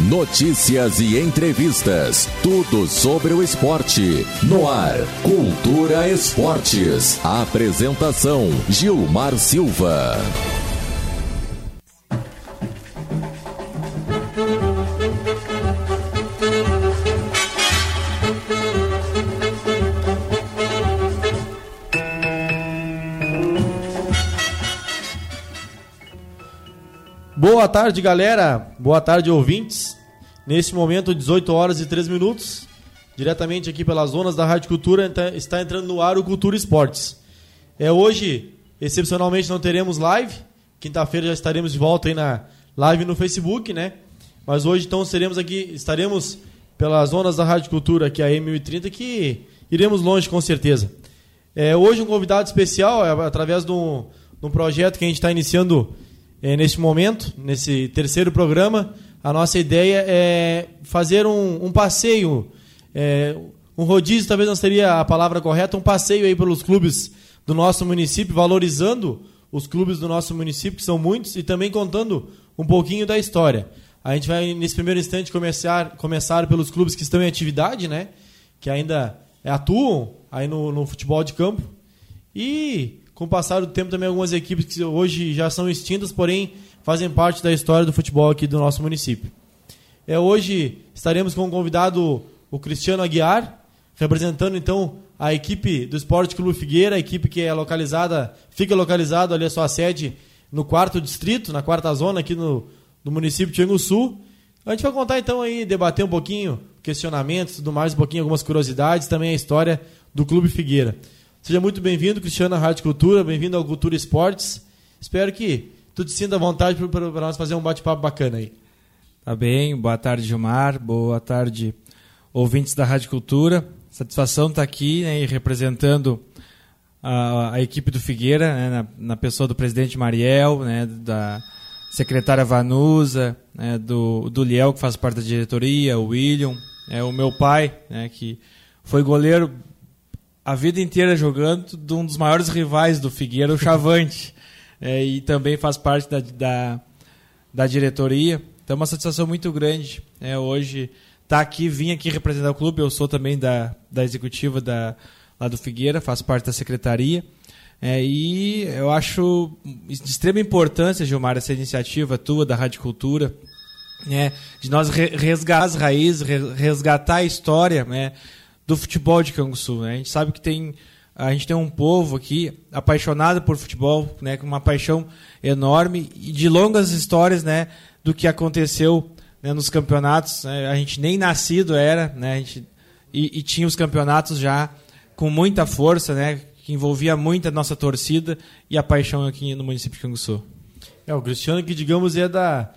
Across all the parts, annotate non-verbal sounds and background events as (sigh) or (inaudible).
Notícias e entrevistas. Tudo sobre o esporte. No ar. Cultura Esportes. Apresentação: Gilmar Silva. Boa tarde, galera. Boa tarde, ouvintes. Nesse momento, 18 horas e 3 minutos, diretamente aqui pelas zonas da Rádio Cultura, está entrando no ar o Cultura Esportes. É hoje, excepcionalmente, não teremos live. Quinta-feira já estaremos de volta aí na live no Facebook, né? Mas hoje, então, seremos aqui, estaremos pelas zonas da Rádio Cultura, é a M1030, que iremos longe com certeza. É, hoje, um convidado especial, é, através de um, de um projeto que a gente está iniciando é, neste momento, nesse terceiro programa, a nossa ideia é fazer um, um passeio, é, um rodízio, talvez não seria a palavra correta, um passeio aí pelos clubes do nosso município, valorizando os clubes do nosso município, que são muitos, e também contando um pouquinho da história. A gente vai, nesse primeiro instante, começar, começar pelos clubes que estão em atividade, né? Que ainda atuam aí no, no futebol de campo. E com o passar do tempo também algumas equipes que hoje já são extintas, porém fazem parte da história do futebol aqui do nosso município. É, hoje estaremos com o convidado o Cristiano Aguiar, representando então a equipe do Esporte Clube Figueira, a equipe que é localizada, fica localizado ali a sua sede no quarto distrito, na quarta zona aqui no, no município de Sul. A gente vai contar então aí, debater um pouquinho questionamentos, tudo mais, um pouquinho algumas curiosidades, também a história do Clube Figueira. Seja muito bem-vindo, Cristiano, à Rádio Cultura, bem-vindo ao Cultura Esportes. Espero que tu te sinta à vontade para nós fazer um bate-papo bacana aí. Tá bem, boa tarde, Gilmar, boa tarde, ouvintes da Rádio Cultura. Satisfação estar tá aqui né, representando a, a, equipe do Figueira, né, na, na, pessoa do presidente Mariel, né, da secretária Vanusa, né, do, do Liel, que faz parte da diretoria, o William, é, o meu pai, né, que foi goleiro a vida inteira jogando de um dos maiores rivais do Figueira, o (laughs) Chavante. é, e também faz parte da, da, da diretoria. Então é uma satisfação muito grande é, hoje estar tá aqui, vim aqui representar o clube. Eu sou também da, da executiva da, lá do Figueira, faço parte da secretaria. É, e eu acho de extrema importância, Gilmar, essa iniciativa tua da Rádio Cultura, né, de nós resgatar as raízes, resgatar a história, né, do futebol de Canguçu. Né? A gente sabe que tem a gente tem um povo aqui apaixonado por futebol, né, com uma paixão enorme e de longas histórias, né, do que aconteceu né, nos campeonatos. Né? A gente nem nascido era, né, a gente, e, e, tinha os campeonatos já com muita força, né, que envolvia muita nossa torcida e a paixão aqui no município de Canguçu. É, o Cristiano que digamos é da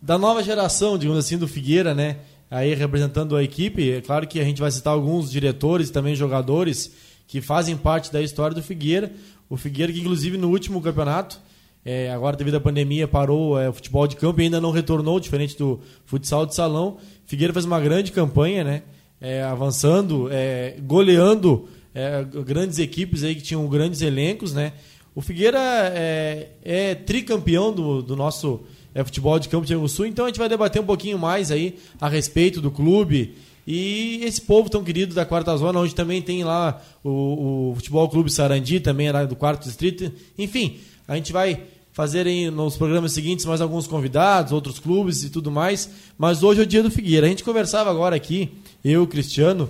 da nova geração, digamos assim, do Figueira, né? Aí representando a equipe. É claro que a gente vai citar alguns diretores, também jogadores que fazem parte da história do Figueira. O Figueira que inclusive no último campeonato, é, agora devido à pandemia parou é, o futebol de campo e ainda não retornou, diferente do futsal de salão. Figueira fez uma grande campanha, né? É, avançando, é, goleando é, grandes equipes aí que tinham grandes elencos, né? O Figueira é, é tricampeão do, do nosso é, futebol de Campo de Rio Sul. Então a gente vai debater um pouquinho mais aí a respeito do clube e esse povo tão querido da quarta zona, onde também tem lá o, o futebol clube Sarandi, também é do quarto distrito. Enfim, a gente vai fazer aí nos programas seguintes mais alguns convidados, outros clubes e tudo mais. Mas hoje é o dia do Figueira. A gente conversava agora aqui, eu, Cristiano.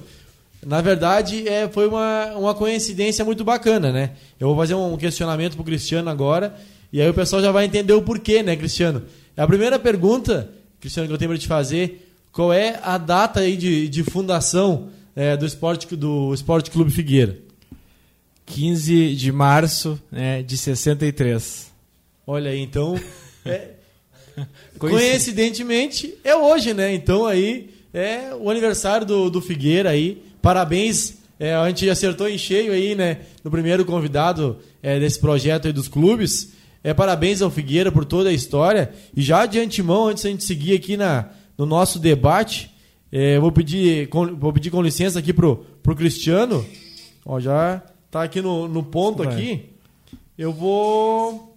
Na verdade, é, foi uma, uma coincidência muito bacana, né? Eu vou fazer um questionamento pro Cristiano agora e aí o pessoal já vai entender o porquê, né, Cristiano? A primeira pergunta, Cristiano, que eu tenho para te fazer, qual é a data aí de, de fundação é, do, esporte, do Esporte Clube Figueira? 15 de março né, de 63. Olha aí, então. (laughs) É, coincidentemente, é hoje, né? Então aí é o aniversário do, do Figueira aí. Parabéns. É, a gente acertou em cheio aí, né? No primeiro convidado é, desse projeto aí dos clubes. É, parabéns ao Figueira por toda a história. E já de antemão, antes da gente seguir aqui na, no nosso debate, é, vou, pedir, com, vou pedir com licença aqui pro, pro Cristiano. Ó, já tá aqui no, no ponto Vai. aqui. Eu vou.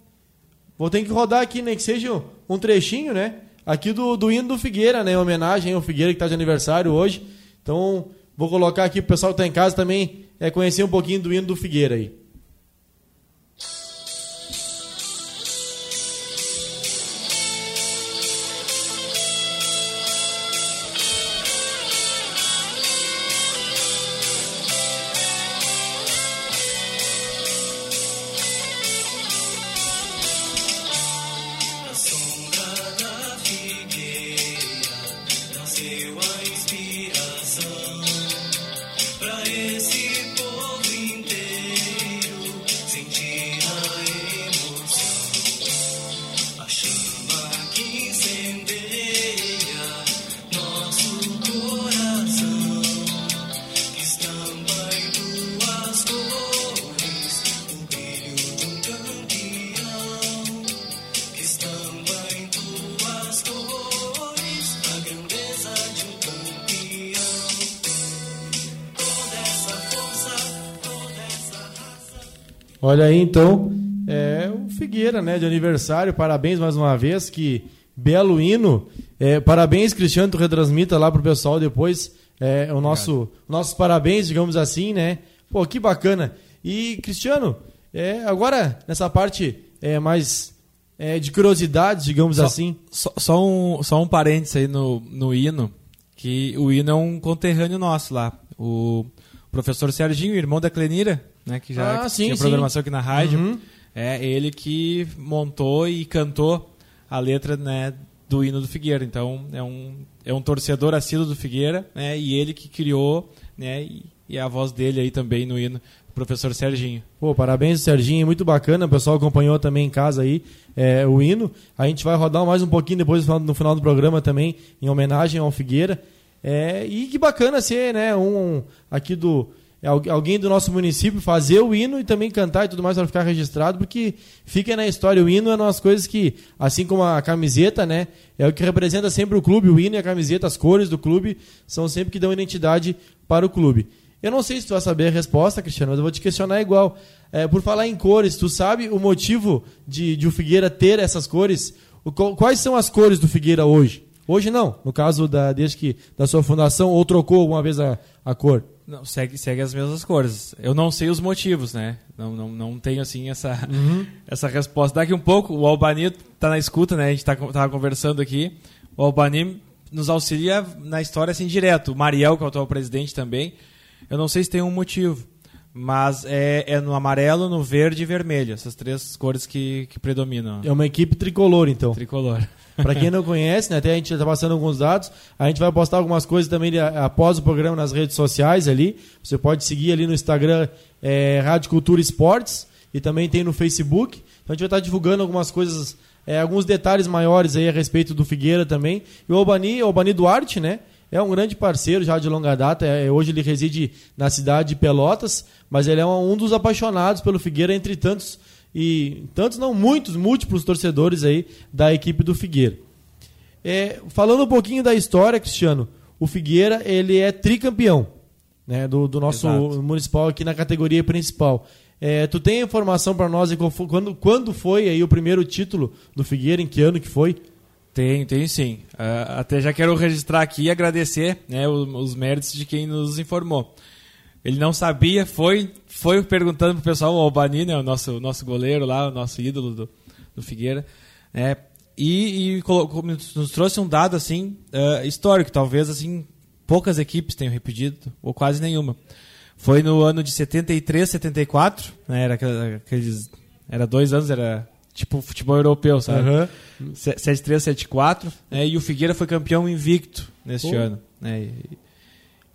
Vou ter que rodar aqui, né? Que seja um trechinho, né? aqui do, do hino do Figueira, né? Em homenagem ao Figueira que está de aniversário hoje. Então, vou colocar aqui pro pessoal que está em casa também é, conhecer um pouquinho do hino do Figueira aí. Olha aí, então, é o Figueira, né, de aniversário. Parabéns mais uma vez, que belo hino. É, parabéns, Cristiano, tu retransmita lá pro pessoal depois é, o nosso, nossos parabéns, digamos assim, né? Pô, que bacana. E, Cristiano, é, agora, nessa parte é, mais é, de curiosidades, digamos só, assim. Só, só, um, só um parênteses aí no, no hino, que o hino é um conterrâneo nosso lá. O professor Serginho, irmão da Clenira, né, que já Ah, sim, tinha sim. programação aqui na rádio. Uhum. É ele que montou e cantou a letra né, do hino do Figueira. Então é um, é um torcedor assíduo do Figueira né, e ele que criou né, e, e a voz dele aí também no hino, o professor Serginho. Pô, parabéns, Serginho, muito bacana. O pessoal acompanhou também em casa aí é, o hino. A gente vai rodar mais um pouquinho depois no final- do programa também, em homenagem ao Figueira. É, e que bacana ser, né, um, um aqui do é, alguém do nosso município fazer o hino e também cantar e tudo mais para ficar registrado, porque fica na história. O hino é uma das coisas que, assim como a camiseta, né, é o que representa sempre o clube. O hino e a camiseta, as cores do clube, são sempre que dão identidade para o clube. Eu não sei se tu vai saber a resposta, Cristiano, mas eu vou te questionar igual. É, por falar em cores, tu sabe o motivo de, de o Figueira ter essas cores? O quais são as cores do Figueira hoje? Hoje não, no caso da, desde que da sua fundação, ou trocou alguma vez a, a cor? Não, segue, segue as mesmas cores. Eu não sei os motivos, né? Não, não, não tenho assim essa, Uhum. (laughs) essa resposta. Daqui um pouco, o Albani tá na escuta, né? A gente tá, tava conversando aqui. O Albani nos auxilia na história assim direto. O Mariel, que é o atual presidente também. Eu não sei se tem um motivo. Mas é, é no amarelo, no verde e vermelho. Essas três cores que, que predominam. É uma equipe tricolor, então. Tricolor. Para quem não conhece, né, até a gente está passando alguns dados. A gente vai postar algumas coisas também após o programa nas redes sociais ali. Você pode seguir ali no Instagram é, Rádio Cultura Esportes e também tem no Facebook. Então a gente vai estar divulgando algumas coisas, é, alguns detalhes maiores aí a respeito do Figueira também. E o Albani, o Albani Duarte, né? É um grande parceiro já de longa data. É, hoje ele reside na cidade de Pelotas, mas ele é um, um dos apaixonados pelo Figueira entre tantos e tantos não muitos múltiplos torcedores aí da equipe do Figueira. É, falando um pouquinho da história, Cristiano, o Figueira ele é tricampeão né, do, do nosso Exato. municipal aqui na categoria principal. É, tu tem informação para nós de quando, quando foi aí o primeiro título do Figueira, em que ano que foi? Tem, tem sim. Ah, até já quero registrar aqui e agradecer né, o- os méritos de quem nos informou. Ele não sabia, foi, foi perguntando pro pessoal, o Albani, né, o nosso, nosso goleiro lá, o nosso ídolo do, do Figueira, né, e, e colocou- nos trouxe um dado assim ah, histórico, talvez assim poucas equipes tenham repetido, ou quase nenhuma. Foi no ano de 73, 74, né, era aqueles, era dois anos, era tipo futebol europeu, sabe? Aham. 73, 74, né, e o Figueira foi campeão invicto neste Pô. ano. Né, e-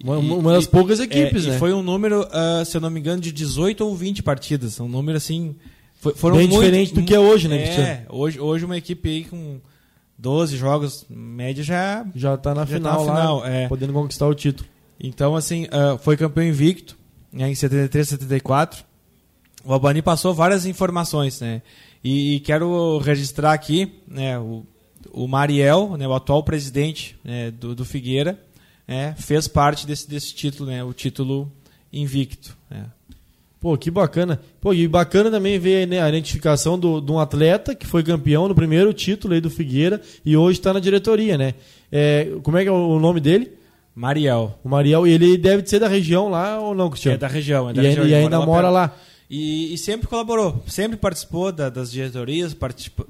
Uma, e- uma das e- poucas equipes, é, né? E foi um número, ah, se eu não me engano, de 18 ou 20 partidas. Um número assim. foi- foram Bem muito- diferente do que é hoje, né, É, hoje, hoje uma equipe aí com 12 jogos, média já. Já está na Já tá final, na lá, final, é. podendo conquistar o título. Então, assim, ah, foi campeão invicto né, em 73, 74. O Albani passou várias informações, né? E, e quero registrar aqui, né, o, o Mariel, né, o atual presidente né, do, do Figueira, né, fez parte desse, desse título, né, o título invicto. né. Pô, que bacana. Pô, e bacana também ver né, a identificação do, de um atleta que foi campeão no primeiro título aí do Figueira e hoje está na diretoria, né? É, como é que é o nome dele? Mariel. O Mariel, ele deve ser da região lá ou não, Cristiano? É da região, é da e, região. e ainda mora lá. E, e, sempre colaborou, sempre participou da, das diretorias,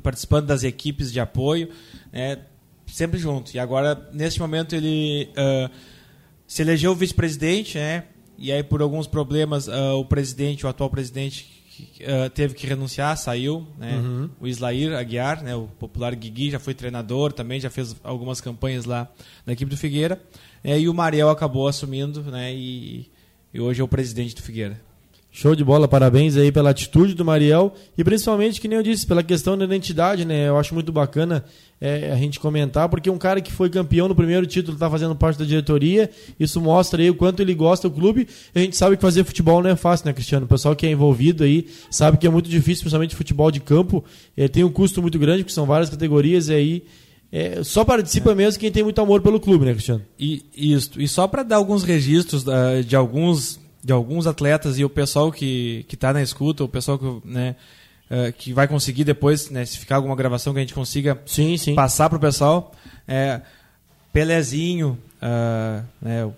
participando das equipes de apoio, né, sempre junto. E agora, nesse momento, ele uh, se elegeu vice-presidente, né, e aí por alguns problemas uh, o presidente, o atual presidente, uh, teve que renunciar, saiu, né, uhum. o Islair Aguiar, né, o popular Guigui, já foi treinador também, já fez algumas campanhas lá na equipe do Figueira, é, e o Mariel acabou assumindo, né, e, e hoje é o presidente do Figueira. Show de bola, parabéns aí pela atitude do Mariel e principalmente, que nem eu disse, pela questão da identidade, né? Eu acho muito bacana é, a gente comentar, porque um cara que foi campeão no primeiro título está fazendo parte da diretoria, isso mostra aí o quanto ele gosta do clube. a gente sabe que fazer futebol não é fácil, né, Cristiano? O pessoal que é envolvido aí sabe que é muito difícil, principalmente futebol de campo, é, tem um custo muito grande, porque são várias categorias e aí. É, só participa é. mesmo quem tem muito amor pelo clube, né, Cristiano? E, isso. E só para dar alguns registros uh, de alguns de alguns atletas e o pessoal que que está na escuta, o pessoal que, né, uh, que vai conseguir depois, né, se ficar alguma gravação que a gente consiga sim, sim. passar para o pessoal. É, Pelezinho, uh, né,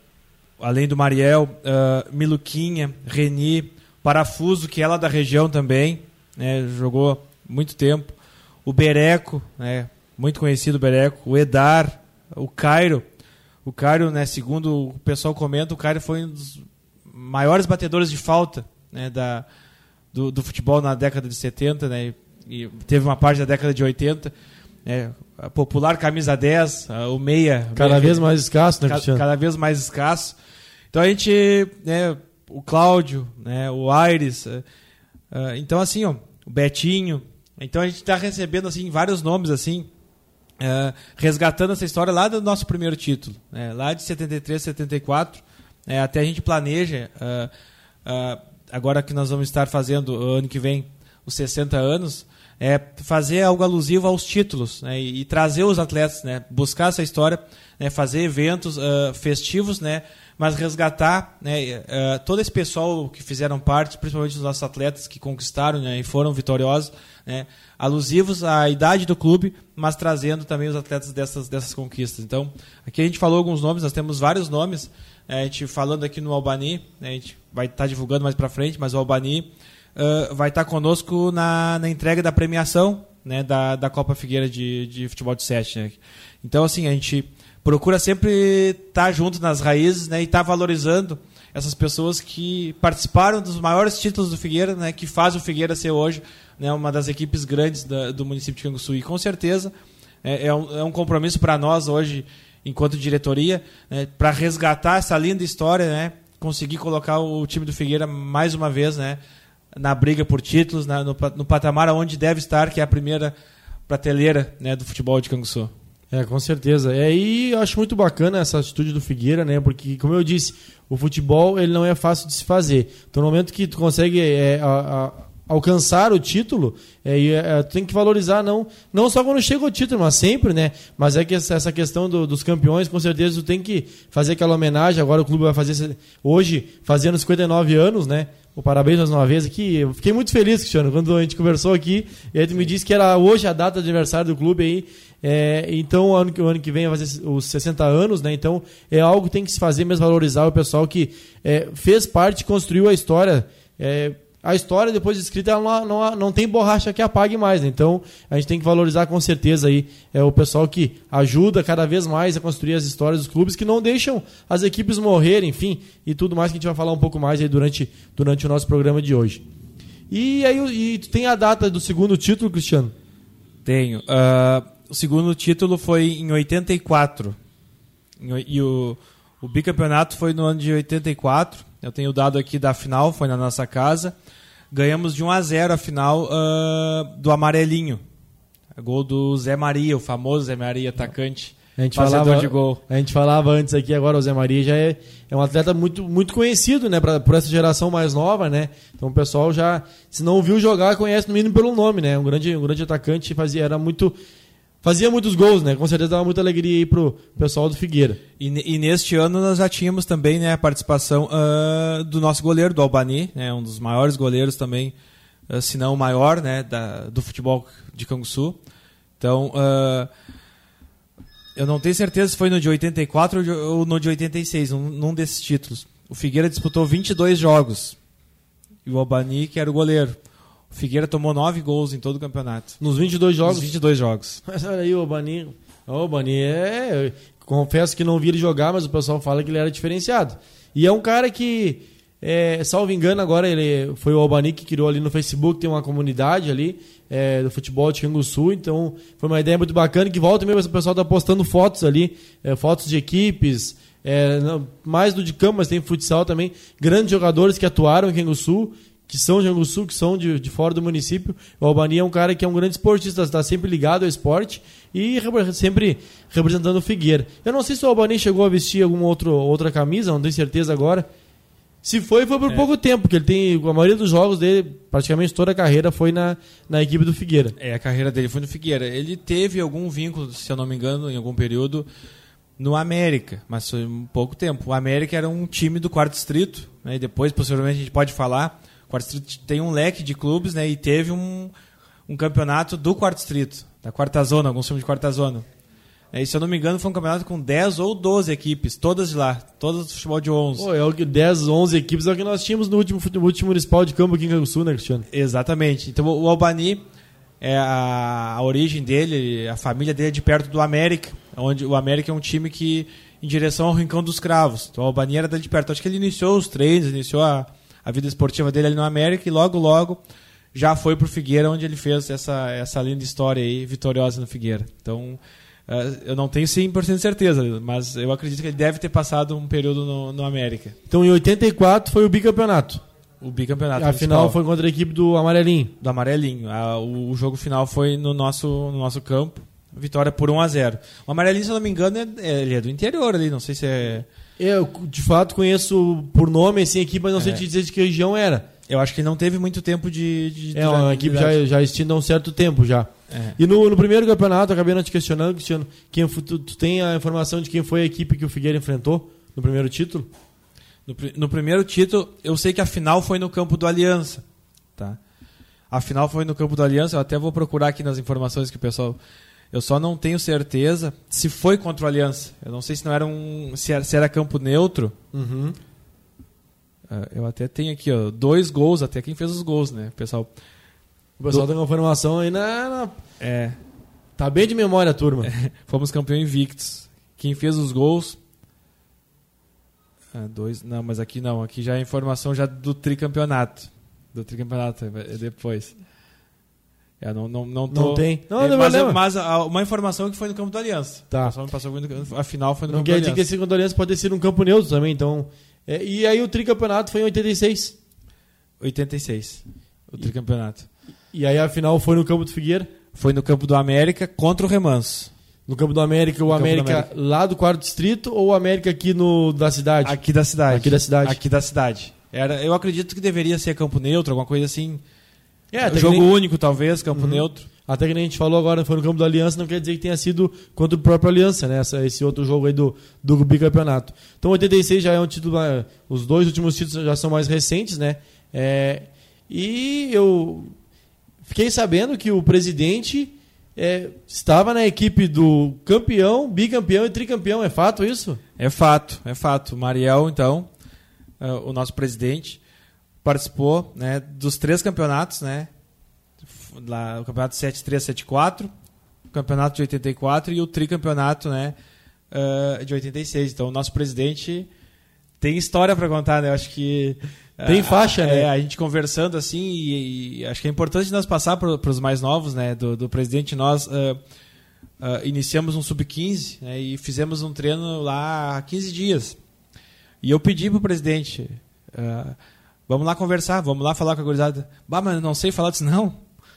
além do Mariel, uh, Miluquinha, Reni, Parafuso, que é lá da região também, né, jogou muito tempo. O Bereco, né, muito conhecido o Bereco. O Edar, o Cairo. O Cairo, né, segundo o pessoal comenta, o Cairo foi um dos maiores batedores de falta né, da, do, do, futebol na década de 70, né, e teve uma parte da década de 80. Né, a popular camisa 10, o meia. Cada meia, vez mais escasso, né, Cristiano? Cada vez mais escasso. Então a gente, né, o Cláudio, né, o Aires, uh, uh, então assim, ó, o Betinho. Então a gente está recebendo assim vários nomes assim, uh, resgatando essa história lá do nosso primeiro título, né, lá de 73, 74. É, até a gente planeja, uh, uh, agora que nós vamos estar fazendo ano que vem os 60 anos, é fazer algo alusivo aos títulos né, e, e, trazer os atletas, né, buscar essa história, né, fazer eventos uh, festivos, né, mas resgatar né, uh, todo esse pessoal que fizeram parte, principalmente os nossos atletas que conquistaram né, e foram vitoriosos, né, alusivos à idade do clube, mas trazendo também os atletas dessas, dessas conquistas. Então, aqui a gente falou alguns nomes, nós temos vários nomes, é, a gente falando aqui no Albani, né, a gente vai estar tá divulgando mais para frente, mas o Albani uh, vai estar tá conosco na, na entrega da premiação né, da, da Copa Figueira de, de Futebol de Sete. Né? Então, assim, a gente procura sempre estar tá junto nas raízes né, e estar tá valorizando essas pessoas que participaram dos maiores títulos do Figueira, né, que faz o Figueira ser hoje né, uma das equipes grandes da, do município de Canguçu. E com certeza é, é, um, é um compromisso para nós hoje enquanto diretoria, né, para resgatar essa linda história, né, conseguir colocar o time do Figueira mais uma vez né, na briga por títulos, na, no, no, patamar onde deve estar, que é a primeira prateleira né, do futebol de Canguçu. É, com certeza. É, e eu acho muito bacana essa atitude do Figueira, né? Porque, como eu disse, o futebol ele não é fácil de se fazer. Então, no momento que tu consegue é, a, a alcançar o título, é, é, tem que valorizar não, não só quando chega o título, mas sempre, né? Mas é que essa questão do, dos campeões, com certeza, tu tem que fazer aquela homenagem. Agora o clube vai fazer hoje, fazendo 59 anos, né? O parabéns mais uma vez aqui. Eu fiquei muito feliz, Cristiano, quando a gente conversou aqui. E aí tu me disse que era hoje a data de aniversário do clube aí. É, então, o ano, o ano que vem vai fazer os 60 anos, né? Então, é algo que tem que se fazer mesmo, valorizar o pessoal que é, fez parte, construiu a história. É, a história depois de escrita ela não, não, não tem borracha que apague mais. Né? Então a gente tem que valorizar com certeza aí é o pessoal que ajuda cada vez mais a construir as histórias dos clubes, que não deixam as equipes morrerem, enfim, e tudo mais que a gente vai falar um pouco mais aí durante, durante o nosso programa de hoje. E aí e tem a data do segundo título, Cristiano? Tenho. Uh, o segundo título foi em 84. E o, o bicampeonato foi no ano de 84. Eu tenho o dado aqui da final, foi na nossa casa. Ganhamos de 1 a 0 a final uh, do amarelinho. Gol do Zé Maria, o famoso Zé Maria, atacante. A gente, falava, de gol. a gente falava antes aqui, agora o Zé Maria já é, é um atleta muito, muito conhecido, né? Pra, por essa geração mais nova, né? Então o pessoal já, se não viu jogar, conhece no mínimo pelo nome, né? Um grande, um grande atacante, fazia, era muito fazia muitos gols, né? Com certeza dava muita alegria aí pro pessoal do Figueira. E, e neste ano nós já tínhamos também né, a participação uh, do nosso goleiro, do Albani, né, um dos maiores goleiros também, uh, se não o maior, né, da, do futebol de Canguçu. Então, uh, eu não tenho certeza se foi no de 84 ou no de 86, num, num desses títulos. O Figueira disputou 22 jogos. E o Albani, que era o goleiro. O Figueira tomou 9 gols em todo o campeonato. Nos 22 jogos? Nos 22 jogos. (laughs) Mas olha aí, o Albani... O Albani é... Confesso que não vi ele jogar, mas o pessoal fala que ele era diferenciado. E é um cara que, é, salvo engano, agora ele foi o Albani que criou ali no Facebook, tem uma comunidade ali é, do futebol de Canguçu, então foi uma ideia muito bacana que volta mesmo, o pessoal está postando fotos ali, é, fotos de equipes, é, mais do de campo, mas tem futsal também, grandes jogadores que atuaram em Canguçu, que são de Anguçu, que são de, de fora do município. O Albani é um cara que é um grande esportista, está sempre ligado ao esporte e sempre representando o Figueira. Eu não sei se o Albani chegou a vestir alguma outro, outra camisa, não tenho certeza agora. Se foi, foi por é. pouco tempo, porque ele tem. A maioria dos jogos dele, praticamente toda a carreira, foi na, na equipe do Figueira. É, a carreira dele foi no Figueira. Ele teve algum vínculo, se eu não me engano, em algum período, no América, mas foi um pouco tempo. O América era um time do quarto distrito, né, e depois, possivelmente, a gente pode falar Quarto Distrito tem um leque de clubes, né? E teve um, um campeonato do Quarto Distrito, da quarta zona, alguns chamam de quarta zona. É, e se eu não me engano, foi um campeonato com 10 ou 12 equipes, todas de lá, todas do futebol de 11. Pô, é o que 10, 11 equipes é o que nós tínhamos no último, no último municipal de campo aqui em Sul, né, Cristiano? Exatamente. Então o Albani, é a, a origem dele, a família dele é de perto do América, onde o América é um time que em direção ao Rincão dos Cravos. Então o Albani era de perto. Acho que ele iniciou os treinos, iniciou a, a vida esportiva dele ali no América e logo, logo já foi para o Figueira, onde ele fez essa, essa linda história aí, vitoriosa no Figueira. Então, uh, eu não tenho 100% de certeza, mas eu acredito que ele deve ter passado um período no, no América. Então, em 84 foi o bicampeonato. O bicampeonato. A final foi contra a equipe do Amarelinho. Do Amarelinho. A, o, o, jogo final foi no nosso, no nosso campo. Vitória por 1 a 0 O Amarelinho, se eu não me engano, é, é, ele é do interior ali. Não sei se é eu, de fato, conheço por nome assim, a equipe, mas não é. sei te dizer de que região era. Eu acho que não teve muito tempo de. de é, uma equipe já, já extinta há um certo tempo já. É. E no, no, primeiro campeonato, acabei não te questionando, Cristiano, quem, tu, tu, tem a informação de quem foi a equipe que o Figueira enfrentou no primeiro título? No, no primeiro título, eu sei que a final foi no campo do Aliança. Tá? A final foi no campo do Aliança, eu até vou procurar aqui nas informações que o pessoal eu só não tenho certeza se foi contra o Aliança. Eu não sei se não era um. se era, se era campo neutro. Uhum. Uh, eu até tenho aqui, ó, dois gols, até quem fez os gols, né, pessoal? O pessoal Do... tem uma informação aí na, na, É. Tá bem de memória, turma. É, (laughs) fomos campeão invictos. Quem fez os gols. Ah, dois. Não, mas aqui não. Aqui já é informação já do tricampeonato. Do tricampeonato, é depois. É, não, não, não, tô... não tem. Não, é, não mas, é, mas a, uma informação que foi no campo do Aliança. Tá. A, passou, a final foi no não campo do Aliança. Não quer dizer que esse campo do Aliança pode ser um campo neutro também, então. É, e aí o tricampeonato foi em 86. 86. O tricampeonato. E, e aí a final foi no campo do Figueira? Foi no campo do América contra o Remanso. No campo do América, o América, América, lá do quarto distrito ou o América aqui no da cidade? Aqui da cidade. Aqui da cidade. Aqui da cidade. Era, eu acredito que deveria ser campo neutro, alguma coisa assim. É, jogo nem... único, talvez, campo uhum. neutro. Até que nem a gente falou agora, foi no campo da Aliança, não quer dizer que tenha sido contra o próprio Aliança, né? Essa, esse outro jogo aí do, do bicampeonato. Então 86 já é um título. Os dois últimos títulos já são mais recentes, né? É, e eu fiquei sabendo que o presidente é, estava na equipe do campeão, bicampeão e tricampeão. É fato isso? É fato, é fato. Mariel, então, é, o nosso presidente participou né, dos três campeonatos, né? Lá, o campeonato 7374, o campeonato de 84 e o tricampeonato né, uh, de 86. Então, o nosso presidente tem história para contar, né? Eu acho que. Tem faixa, né? É, a gente conversando assim, e, e, acho que é importante nós passar para os mais novos, né? Do, do presidente, nós uh, uh, iniciamos um sub-15 né, e fizemos um treino lá há 15 dias. E eu pedi para o presidente. Uh, Vamos lá conversar, vamos lá falar com a gurizada. Bah, mas eu não sei falar disso, não.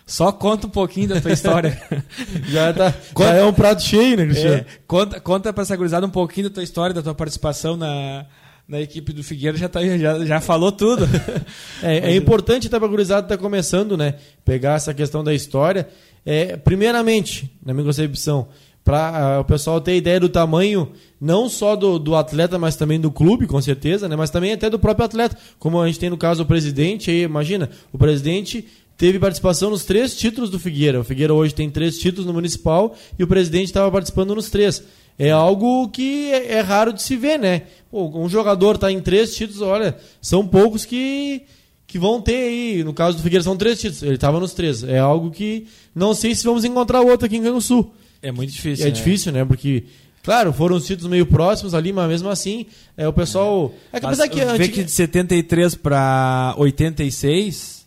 Só conta um pouquinho da tua história. (laughs) já, tá, conta, (laughs) já é um prato cheio, né, Cristiano? É, conta, conta pra essa gurizada um pouquinho da tua história, da tua participação na, na equipe do Figueira, já, tá, já, já falou tudo. (laughs) é, é importante até pra gurizada estar tá começando, né? Pegar essa questão da história. É, primeiramente, na minha concepção, para uh, o pessoal ter ideia do tamanho não só do, do atleta, mas também do clube, com certeza, né? mas também até do próprio atleta, como a gente tem no caso o presidente, aí, imagina, o presidente teve participação nos três títulos do Figueira. O Figueira hoje tem três títulos no Municipal e o presidente estava participando nos três. É algo que é, é raro de se ver, né? Pô, um jogador está em três títulos, olha, são poucos que, que vão ter aí. No caso do Figueira são três títulos, ele estava nos três. É algo que não sei se vamos encontrar outro aqui em Rio Sul. É muito difícil. É né? difícil, né? Porque Claro, foram os títulos meio próximos ali, mas mesmo assim, é, o pessoal. É que apesar que. Vê que de 73 para 86,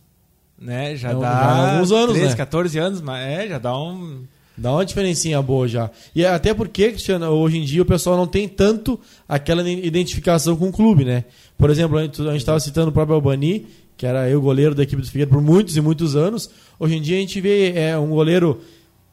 né? Já é, dá. Já alguns anos, 13, né? 14 anos, mas é, já dá um. Dá uma diferencinha boa já. E até porque, Cristiano, hoje em dia o pessoal não tem tanto aquela identificação com o clube, né? Por exemplo, a gente estava citando o próprio Albani, que era eu goleiro da equipe do Figueiredo por muitos e muitos anos. Hoje em dia a gente vê é, um goleiro,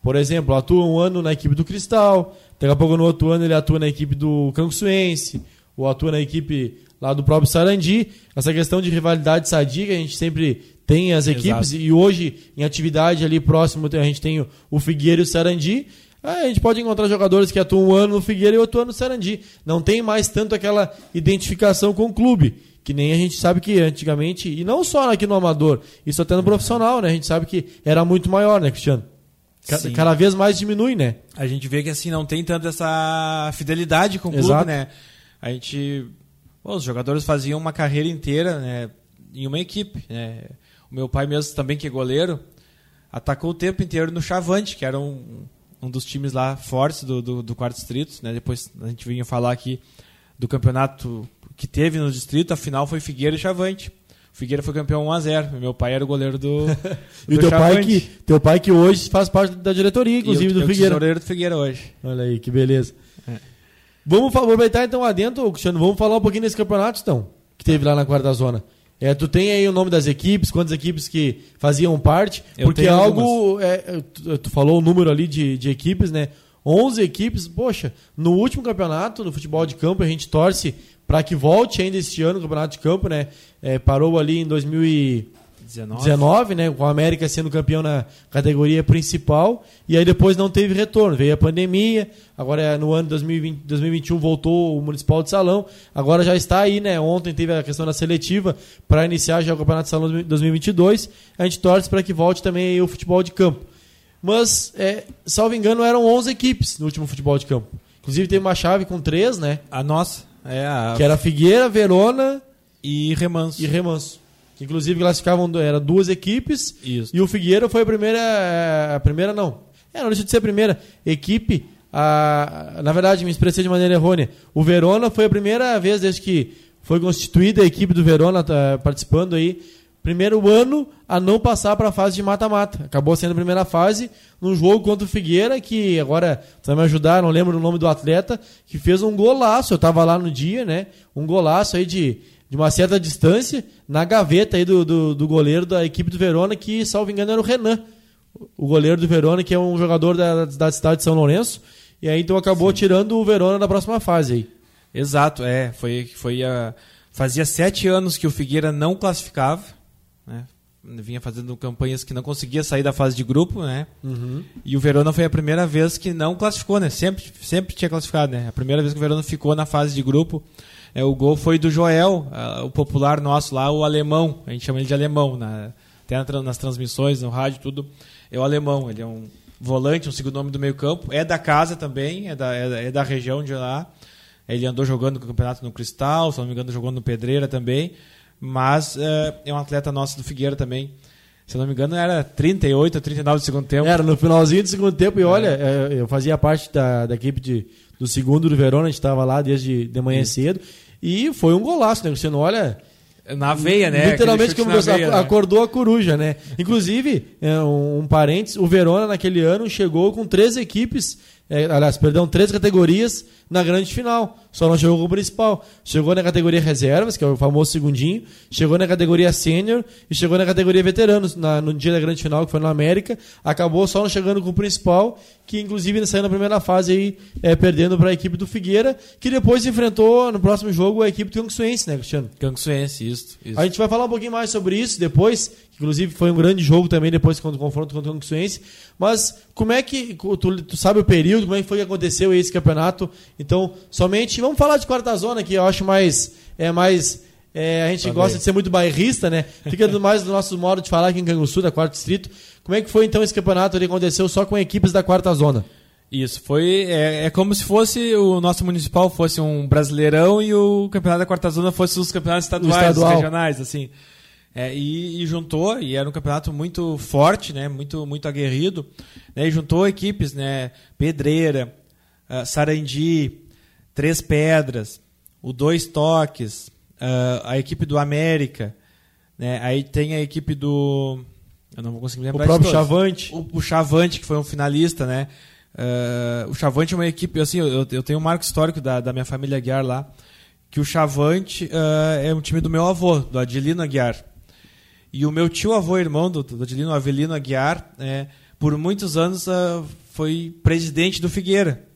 por exemplo, atua um ano na equipe do Cristal, Daqui a pouco no outro ano ele atua na equipe do Canguçuense, ou atua na equipe lá do próprio Sarandi. Essa questão de rivalidade sadia que a gente sempre tem as equipes, Exato. e hoje em atividade ali próximo a gente tem o Figueira e o Sarandi. A gente pode encontrar jogadores que atuam um ano no Figueira e outro ano no Sarandi. Não tem mais tanto aquela identificação com o clube. Que nem a gente sabe que antigamente, e não só aqui no amador, isso até no profissional, né? A gente sabe que era muito maior, né, Cristiano? Cada, cada vez mais diminui, né? A gente vê que assim não tem tanto essa fidelidade com o clube, Exato. né? A gente. Bom, os jogadores faziam uma carreira inteira né, em uma equipe. Né? O meu pai mesmo também, que é goleiro, atacou o tempo inteiro no Chavante, que era um, um dos times lá fortes do, do, do quarto distrito. Né? Depois a gente vinha falar aqui do campeonato que teve no distrito, a final foi Figueira e Chavante. Figueira foi campeão 1x0. Meu pai era o goleiro do. (laughs) e do teu pai, que, teu pai que hoje faz parte da diretoria, inclusive, eu, do eu Figueira. goleiro do Figueira hoje. Olha aí, que beleza. É. Vamos aproveitar então adentro, Cristiano. Vamos falar um pouquinho desse campeonato, então, que teve lá na quarta zona. É, tu tem aí o nome das equipes, quantas equipes que faziam parte? Eu porque algo. É, tu, tu, falou o número ali de, de equipes, né? 11 equipes. Poxa, no último campeonato, no futebol de campo, a gente torce para que volte ainda este ano o Campeonato de Campo, né? É, parou ali em 2019, né? Com a América sendo campeão na categoria principal e aí depois não teve retorno. Veio a pandemia, agora no ano de 2020, 2021 voltou o Municipal de Salão, agora já está aí, né? Ontem teve a questão da seletiva para iniciar já o Campeonato de Salão 2022. A gente torce para que volte também o futebol de campo. Mas, é, salvo engano, eram 11 equipes no último futebol de campo. Inclusive teve uma chave com três, né? A nossa. É a... Que era Figueira, Verona e Remanso. E Remanso. Que inclusive classificavam era duas equipes. Isso. E o Figueira foi a primeira. A primeira não. É, não deixa de ser a primeira equipe. A, na verdade, me expressei de maneira errônea. O Verona foi a primeira vez desde que foi constituída a equipe do Verona tá, participando aí primeiro ano a não passar para a fase de mata-mata. Acabou sendo a primeira fase num jogo contra o Figueira, que agora você vai me ajudar, não lembro o nome do atleta, que fez um golaço. Eu estava lá no dia, né? Um golaço aí de, de uma certa distância, na gaveta aí do, do, do goleiro da equipe do Verona, que, salvo engano, era o Renan. O goleiro do Verona, que é um jogador da, da cidade de São Lourenço. E aí então acabou Sim. tirando o Verona da próxima fase aí. Exato, é. Foi, foi a... Fazia sete anos que o Figueira não classificava né? Vinha fazendo campanhas que não conseguia sair da fase de grupo, né? Uhum. E o Verona foi a primeira vez que não classificou, né? Sempre, sempre tinha classificado, né? A primeira vez que o Verona ficou na fase de grupo, é, o gol foi do Joel, o popular nosso lá, o alemão. A gente chama ele de alemão, na, até nas transmissões, no rádio, tudo. É o alemão, ele é um volante, um segundo nome do meio campo. É da casa também, é da, é, é da região de lá. Ele andou jogando no campeonato no Cristal, se não me engano, jogou no Pedreira também. Mas é, é um atleta nosso do Figueira também. Se não me engano, era 38 ou 39 do segundo tempo. Era no finalzinho do segundo tempo. E olha, é. eu fazia parte da, da equipe de, do segundo do Verona, a gente estava lá desde de manhã cedo. E foi um golaço, né? Você não olha. Na veia, né? Literalmente, como você veia, né? acordou né? a coruja, né? Inclusive, é, um, um parênteses, o Verona naquele ano chegou com três equipes, é, aliás, perdão, três categorias na grande final. Só não chegou com o principal. Chegou na categoria reservas, que é o famoso segundinho. Chegou na categoria sênior e chegou na categoria veteranos na, no dia da grande final, que foi na América. Acabou só não chegando com o principal, que inclusive saiu na primeira fase aí, é, perdendo para a equipe do Figueira, que depois enfrentou no próximo jogo a equipe do Canguçuense, né, Cristiano? Canguçuense, isso, isso. A gente vai falar um pouquinho mais sobre isso depois, Inclusive foi um grande jogo também depois quando confronto contra o Conquistões. Mas como é que tu, tu, sabe o período, como é que foi que aconteceu esse campeonato? Então, somente vamos falar de quarta zona que eu acho mais é mais é, a gente também. gosta de ser muito bairrista, né? Fica mais do nosso modo de falar aqui em Canguçu, da quarto distrito. Como é que foi então esse campeonato que aconteceu só com equipes da quarta zona? Isso, foi. É, é, como se fosse o nosso municipal fosse um brasileirão e o campeonato da quarta zona fosse os campeonatos estaduais, os regionais, assim. É, e, e, juntou, e era um campeonato muito forte, né? Muito, muito aguerrido. Né? E juntou equipes, né? Pedreira, uh, Sarandi, Três Pedras, o Dois Toques, uh, a equipe do América. Né? Aí tem a equipe do. Eu não vou conseguir lembrar. O próprio Chavante. O, o Chavante, que foi um finalista, né? Uh, o Chavante é uma equipe, assim, eu, eu tenho um marco histórico da, da minha família Aguiar lá, que o Chavante uh, é um time do meu avô, do Adilino Aguiar. E o meu tio avô, irmão do, do Adilino, Avelino Aguiar, é, por muitos anos uh, foi presidente do Figueira.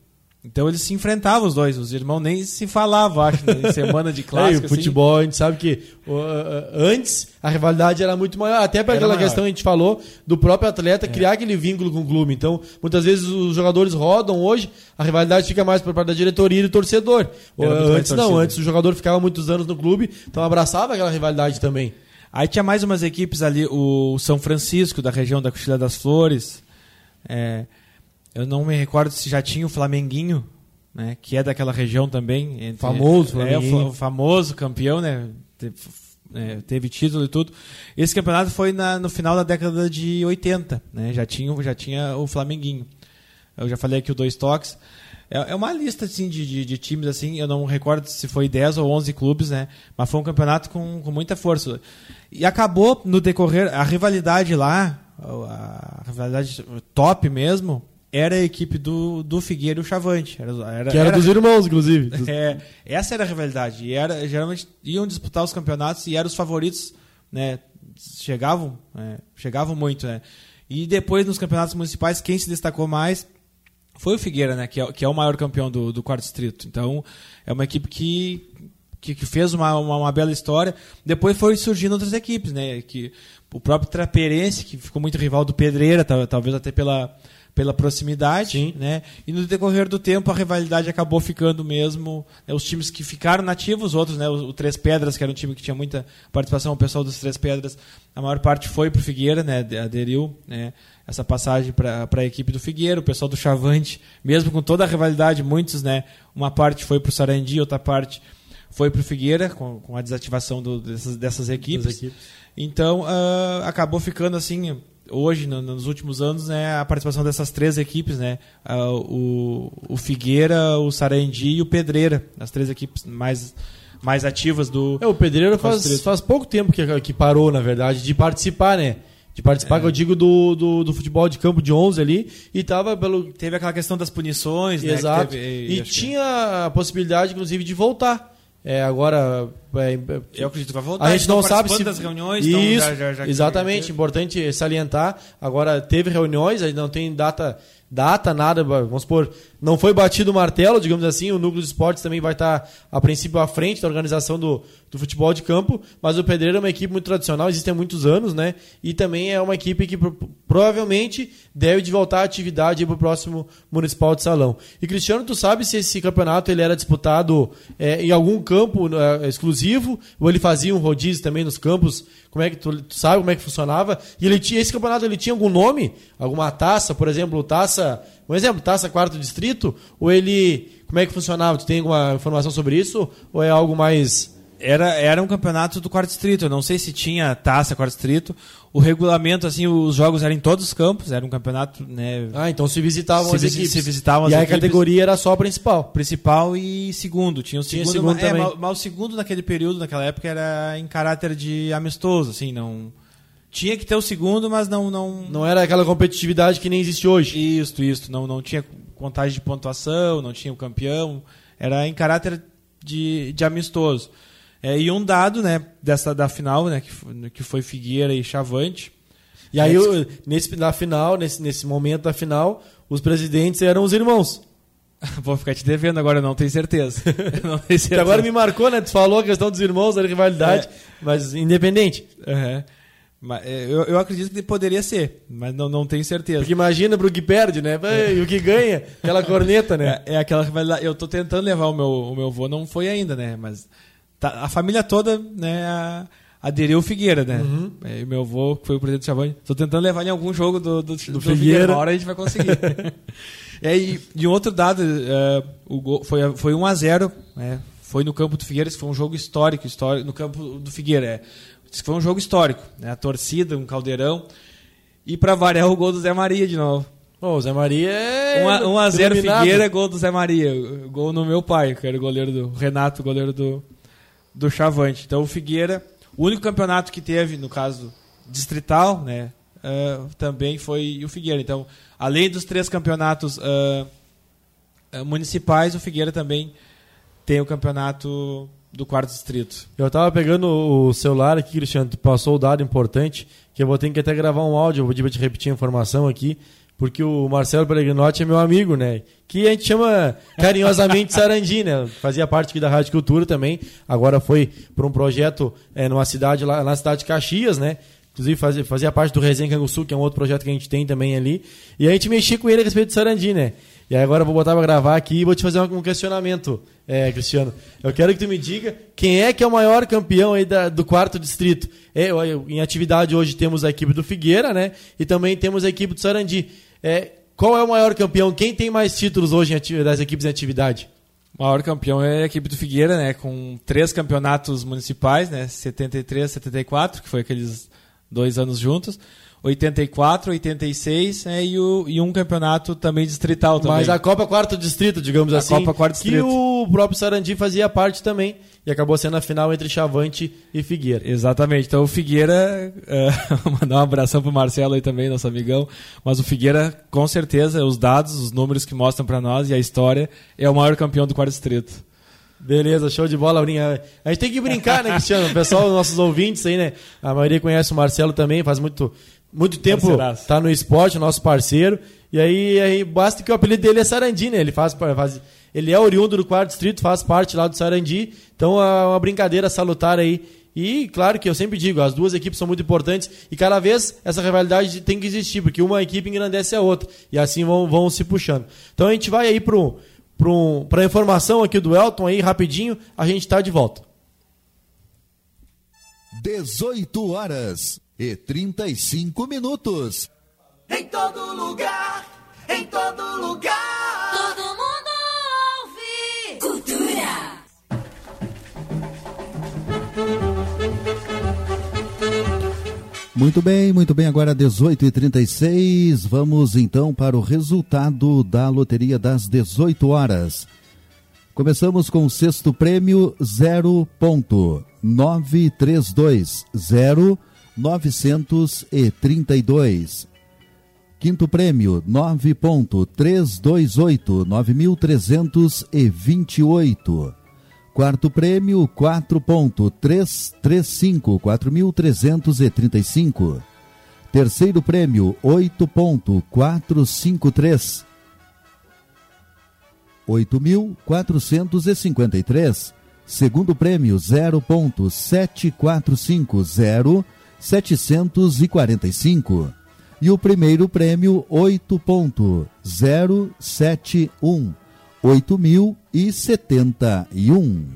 Então eles se enfrentavam os dois, os irmãos nem se falavam, acho, em semana de (laughs) clássico. é, o assim. futebol, assim. a gente sabe que uh, antes a rivalidade era muito maior, até para aquela maior. questão que a gente falou do próprio atleta é. criar aquele vínculo com o clube. Então, muitas vezes os jogadores rodam hoje, a rivalidade fica mais por parte da diretoria e do torcedor. antes não, antes o jogador ficava muitos anos no clube, então abraçava aquela rivalidade também. Aí tinha mais umas equipes ali, o São Francisco, da região da Coxilha das Flores. É, eu não me recordo se já tinha o Flamenguinho, né, que é daquela região também. Entre, famoso, Flamenguinho. É, o, famoso campeão, né? Teve, é, teve título e tudo. Esse campeonato foi na, no final da década de 80, né? Já tinha, já tinha o Flamenguinho. Eu já falei aqui o Dois Toques. É, é uma lista assim, de, de, de, times, assim, eu não recordo se foi 10 ou 11 clubes, né? Mas foi um campeonato com, com muita força. E acabou no decorrer, a rivalidade lá, a rivalidade top mesmo, era a equipe do, do Figueira e o Chavante. Era, era, que era, era dos irmãos, inclusive. (laughs) É, essa era a rivalidade. E era, geralmente iam disputar os campeonatos e eram os favoritos, né? Chegavam, é, chegavam muito, né? E depois nos campeonatos municipais, quem se destacou mais foi o Figueira, né? Que é, que é o maior campeão do, do quarto distrito. Então, é uma equipe que, que, que fez uma, uma, uma, bela história. Depois foi surgindo outras equipes, né? Que, o próprio Traperense, que ficou muito rival do Pedreira, talvez até pela pela proximidade, Sim. né? E no decorrer do tempo a rivalidade acabou ficando mesmo né, os times que ficaram nativos, outros, né? O, o, Três Pedras, que era um time que tinha muita participação, o pessoal dos Três Pedras, a maior parte foi para o Figueira, né? Aderiu, né? Essa passagem para a equipe do Figueira, o pessoal do Chavante, mesmo com toda a rivalidade, muitos, né? Uma parte foi para o Sarandi, outra parte foi para o Figueira, com, com a desativação do, dessas, dessas equipes. equipes. Então, uh, acabou ficando assim hoje, no, nos últimos anos, né, a participação dessas três equipes, né, o, o Figueira, o Sarandi e o Pedreira, as três equipes mais mais ativas do. É, o Pedreira faz, faz pouco tempo que, que parou, na verdade, de participar, né? De participar, é. que eu digo, do, do, do, futebol de campo de 11 ali. E tava pelo. Teve aquela questão das punições, né? Exato. Teve, e, e tinha que... a possibilidade, inclusive, de voltar. É, agora. É, eu acredito que vai voltar. A gente não sabe se. das reuniões, Isso, então já, já, já exatamente. Importante salientar. Agora, teve reuniões, aí não tem data data, nada, vamos supor, não foi batido o martelo, digamos assim, o núcleo de esportes também vai estar, a princípio, à frente da organização do, do futebol de campo, mas o Pedreiro é uma equipe muito tradicional, existe há muitos anos, né? E também é uma equipe que provavelmente deve de voltar à atividade para o próximo Municipal de Salão. E Cristiano, tu sabe se esse campeonato ele era disputado é, em algum campo é, exclusivo, ou ele fazia um rodízio também nos campos como é que tu, tu, sabe como é que funcionava? E ele tinha esse campeonato ele tinha algum nome? Alguma taça, por exemplo, taça, um exemplo, taça quarto distrito, ou ele como é que funcionava? Tu tem alguma informação sobre isso ou é algo mais era, era um campeonato do quarto distrito. Eu não sei se tinha taça quarto distrito. O regulamento, assim, os jogos eram em todos os campos. Era um campeonato, né? Ah, então se visitavam se as equipes. Se visitavam e as a categoria era só a principal. Principal e segundo. Tinha o segundo, Tinha segundo mas, também. É, mas, mas, o segundo naquele período, naquela época, era em caráter de amistoso, assim, não... Tinha que ter o segundo, mas não... Não, não era aquela competitividade que nem existe hoje. Isso, isso. Não, não tinha contagem de pontuação, não tinha o campeão. Era em caráter de, de amistoso. É, e um dado, né, dessa da final, né, que, que foi Figueira e Chavante. E aí, eu, nesse, na final, nesse, nesse momento da final, os presidentes eram os irmãos. (laughs) Vou ficar te devendo agora, não tenho certeza. (laughs) não tenho certeza. agora me marcou, né? Tu falou a questão dos irmãos, da rivalidade, é. mas independente. Uhum. É, eu, eu acredito que poderia ser, mas não, não tenho certeza. Porque imagina pro que perde, né? E o que ganha, aquela corneta, né? É, é aquela que vai lá. Eu tô tentando levar o meu, o meu avô, não foi ainda, né? Mas tá, a família toda, né, a, aderiu o Figueira, né? Uhum. É, meu avô, que foi o presidente do Chavão, tô tentando levar em algum jogo do, do, do, do Figueira. Figueira. Uma hora a gente vai conseguir. (laughs) é, e de outro dado, uh, o gol, foi, foi 1 a 0 né? Foi no campo do Figueira, foi um jogo histórico, histórico no campo do Figueira. É. Foi um jogo histórico, né? A torcida, um caldeirão. E para variar o gol do Zé Maria de novo. Oh, o Zé Maria é. 1 a 0 Figueira, gol do Zé Maria. Gol no meu pai, que era o goleiro do Renato, goleiro do, do Chavante. Então o Figueira, o único campeonato que teve, no caso distrital, né? Uh, também foi o Figueira. Então, além dos três campeonatos uh, municipais, o Figueira também tem o campeonato do quarto distrito. Eu estava pegando o celular aqui, Cristiano, tu passou o dado importante, que eu vou ter que até gravar um áudio, eu vou te repetir a informação aqui, porque o Marcelo Peregrinotti é meu amigo, né? Que a gente chama carinhosamente Sarandi, né? Fazia parte aqui da Rádio Cultura também, agora foi para um projeto é, numa cidade lá, na cidade de Caxias, né? Inclusive fazia, fazia parte do Resenha Canguçu, que é um outro projeto que a gente tem também ali. E a gente mexia com ele a respeito de Sarandi, né? E aí agora eu vou botar para gravar aqui e vou te fazer um questionamento, é, Cristiano. Eu quero que tu me diga quem é que é o maior campeão aí da, do quarto distrito. É, em atividade hoje temos a equipe do Figueira, né? E também temos a equipe do Sarandi. É, qual é o maior campeão? Quem tem mais títulos hoje das equipes em atividade? O maior campeão é a equipe do Figueira, né? Com três campeonatos municipais, né? 73, 74, que foi aqueles dois anos juntos. 84, 86 né, e, o, e um campeonato também distrital também. Mas a Copa Quarto Distrito, digamos a assim. Copa Quarto Distrito. Que o próprio Sarandi fazia parte também. E acabou sendo a final entre Chavante e Figueira. Exatamente. Então o Figueira, (laughs) uh, mandar um abração pro Marcelo aí também, nosso amigão. Mas o Figueira, com certeza, os dados, os números que mostram para nós e a história, é o maior campeão do quarto distrito. Beleza, show de bola, Brinha. A gente tem que brincar, né, Cristiano? O pessoal, nossos ouvintes aí, né? A maioria conhece o Marcelo também, faz muito muito tempo está no esporte, nosso parceiro. E aí, aí, basta que o apelido dele é Sarandi, né? Ele faz, faz ele é oriundo do quarto distrito, faz parte lá do Sarandi. Então é uma brincadeira salutar aí. E claro que eu sempre digo, as duas equipes são muito importantes e cada vez essa rivalidade tem que existir, porque uma equipe engrandece a outra. E assim vão, vão se puxando. Então a gente vai aí para pro, a informação aqui do Elton aí, rapidinho, a gente está de volta. 18 horas e 35 minutos. Em todo lugar, em todo lugar. Todo mundo ouve. Cultura. Muito bem, muito bem. Agora 18h36. Vamos então para o resultado da loteria das 18 horas. Começamos com o sexto prêmio 0.9320 932. Quinto prêmio, 9.328, 9.328. Quarto prêmio, 4.335, 4.335. Terceiro prêmio, 8.453, 8.453. Segundo prêmio, 0.7450, 745 e o primeiro prêmio 8.071 8071.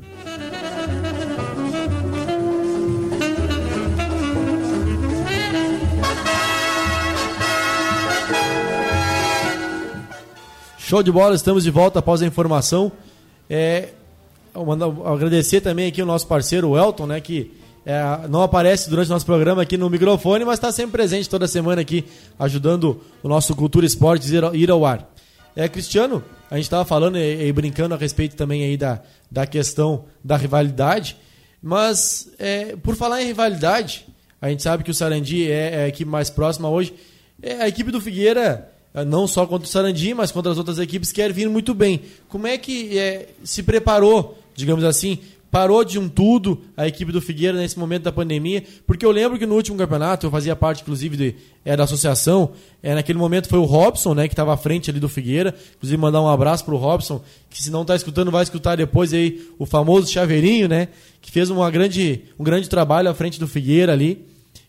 Show de bola, estamos de volta após a informação. É, agradecer também aqui o nosso parceiro Elton, né, que é, não aparece durante o nosso programa aqui no microfone, mas está sempre presente toda semana aqui, ajudando o nosso Cultura Esportes ir, ir ao ar. É, Cristiano, a gente estava falando e, e, brincando a respeito também aí da, da questão da rivalidade, mas é, por falar em rivalidade, a gente sabe que o Sarandi é, é a equipe mais próxima hoje. É, a equipe do Figueira, é, não só contra o Sarandi, mas contra as outras equipes, quer vir muito bem. Como é que é, se preparou, digamos assim, parou de um tudo a equipe do Figueira nesse momento da pandemia, porque eu lembro que no último campeonato, eu fazia parte inclusive de, é, da associação, é, naquele momento foi o Robson, né, que estava à frente ali do Figueira, inclusive mandar um abraço para o Robson, que se não está escutando, vai escutar depois aí o famoso Chaveirinho, né, que fez uma grande, um grande trabalho à frente do Figueira ali,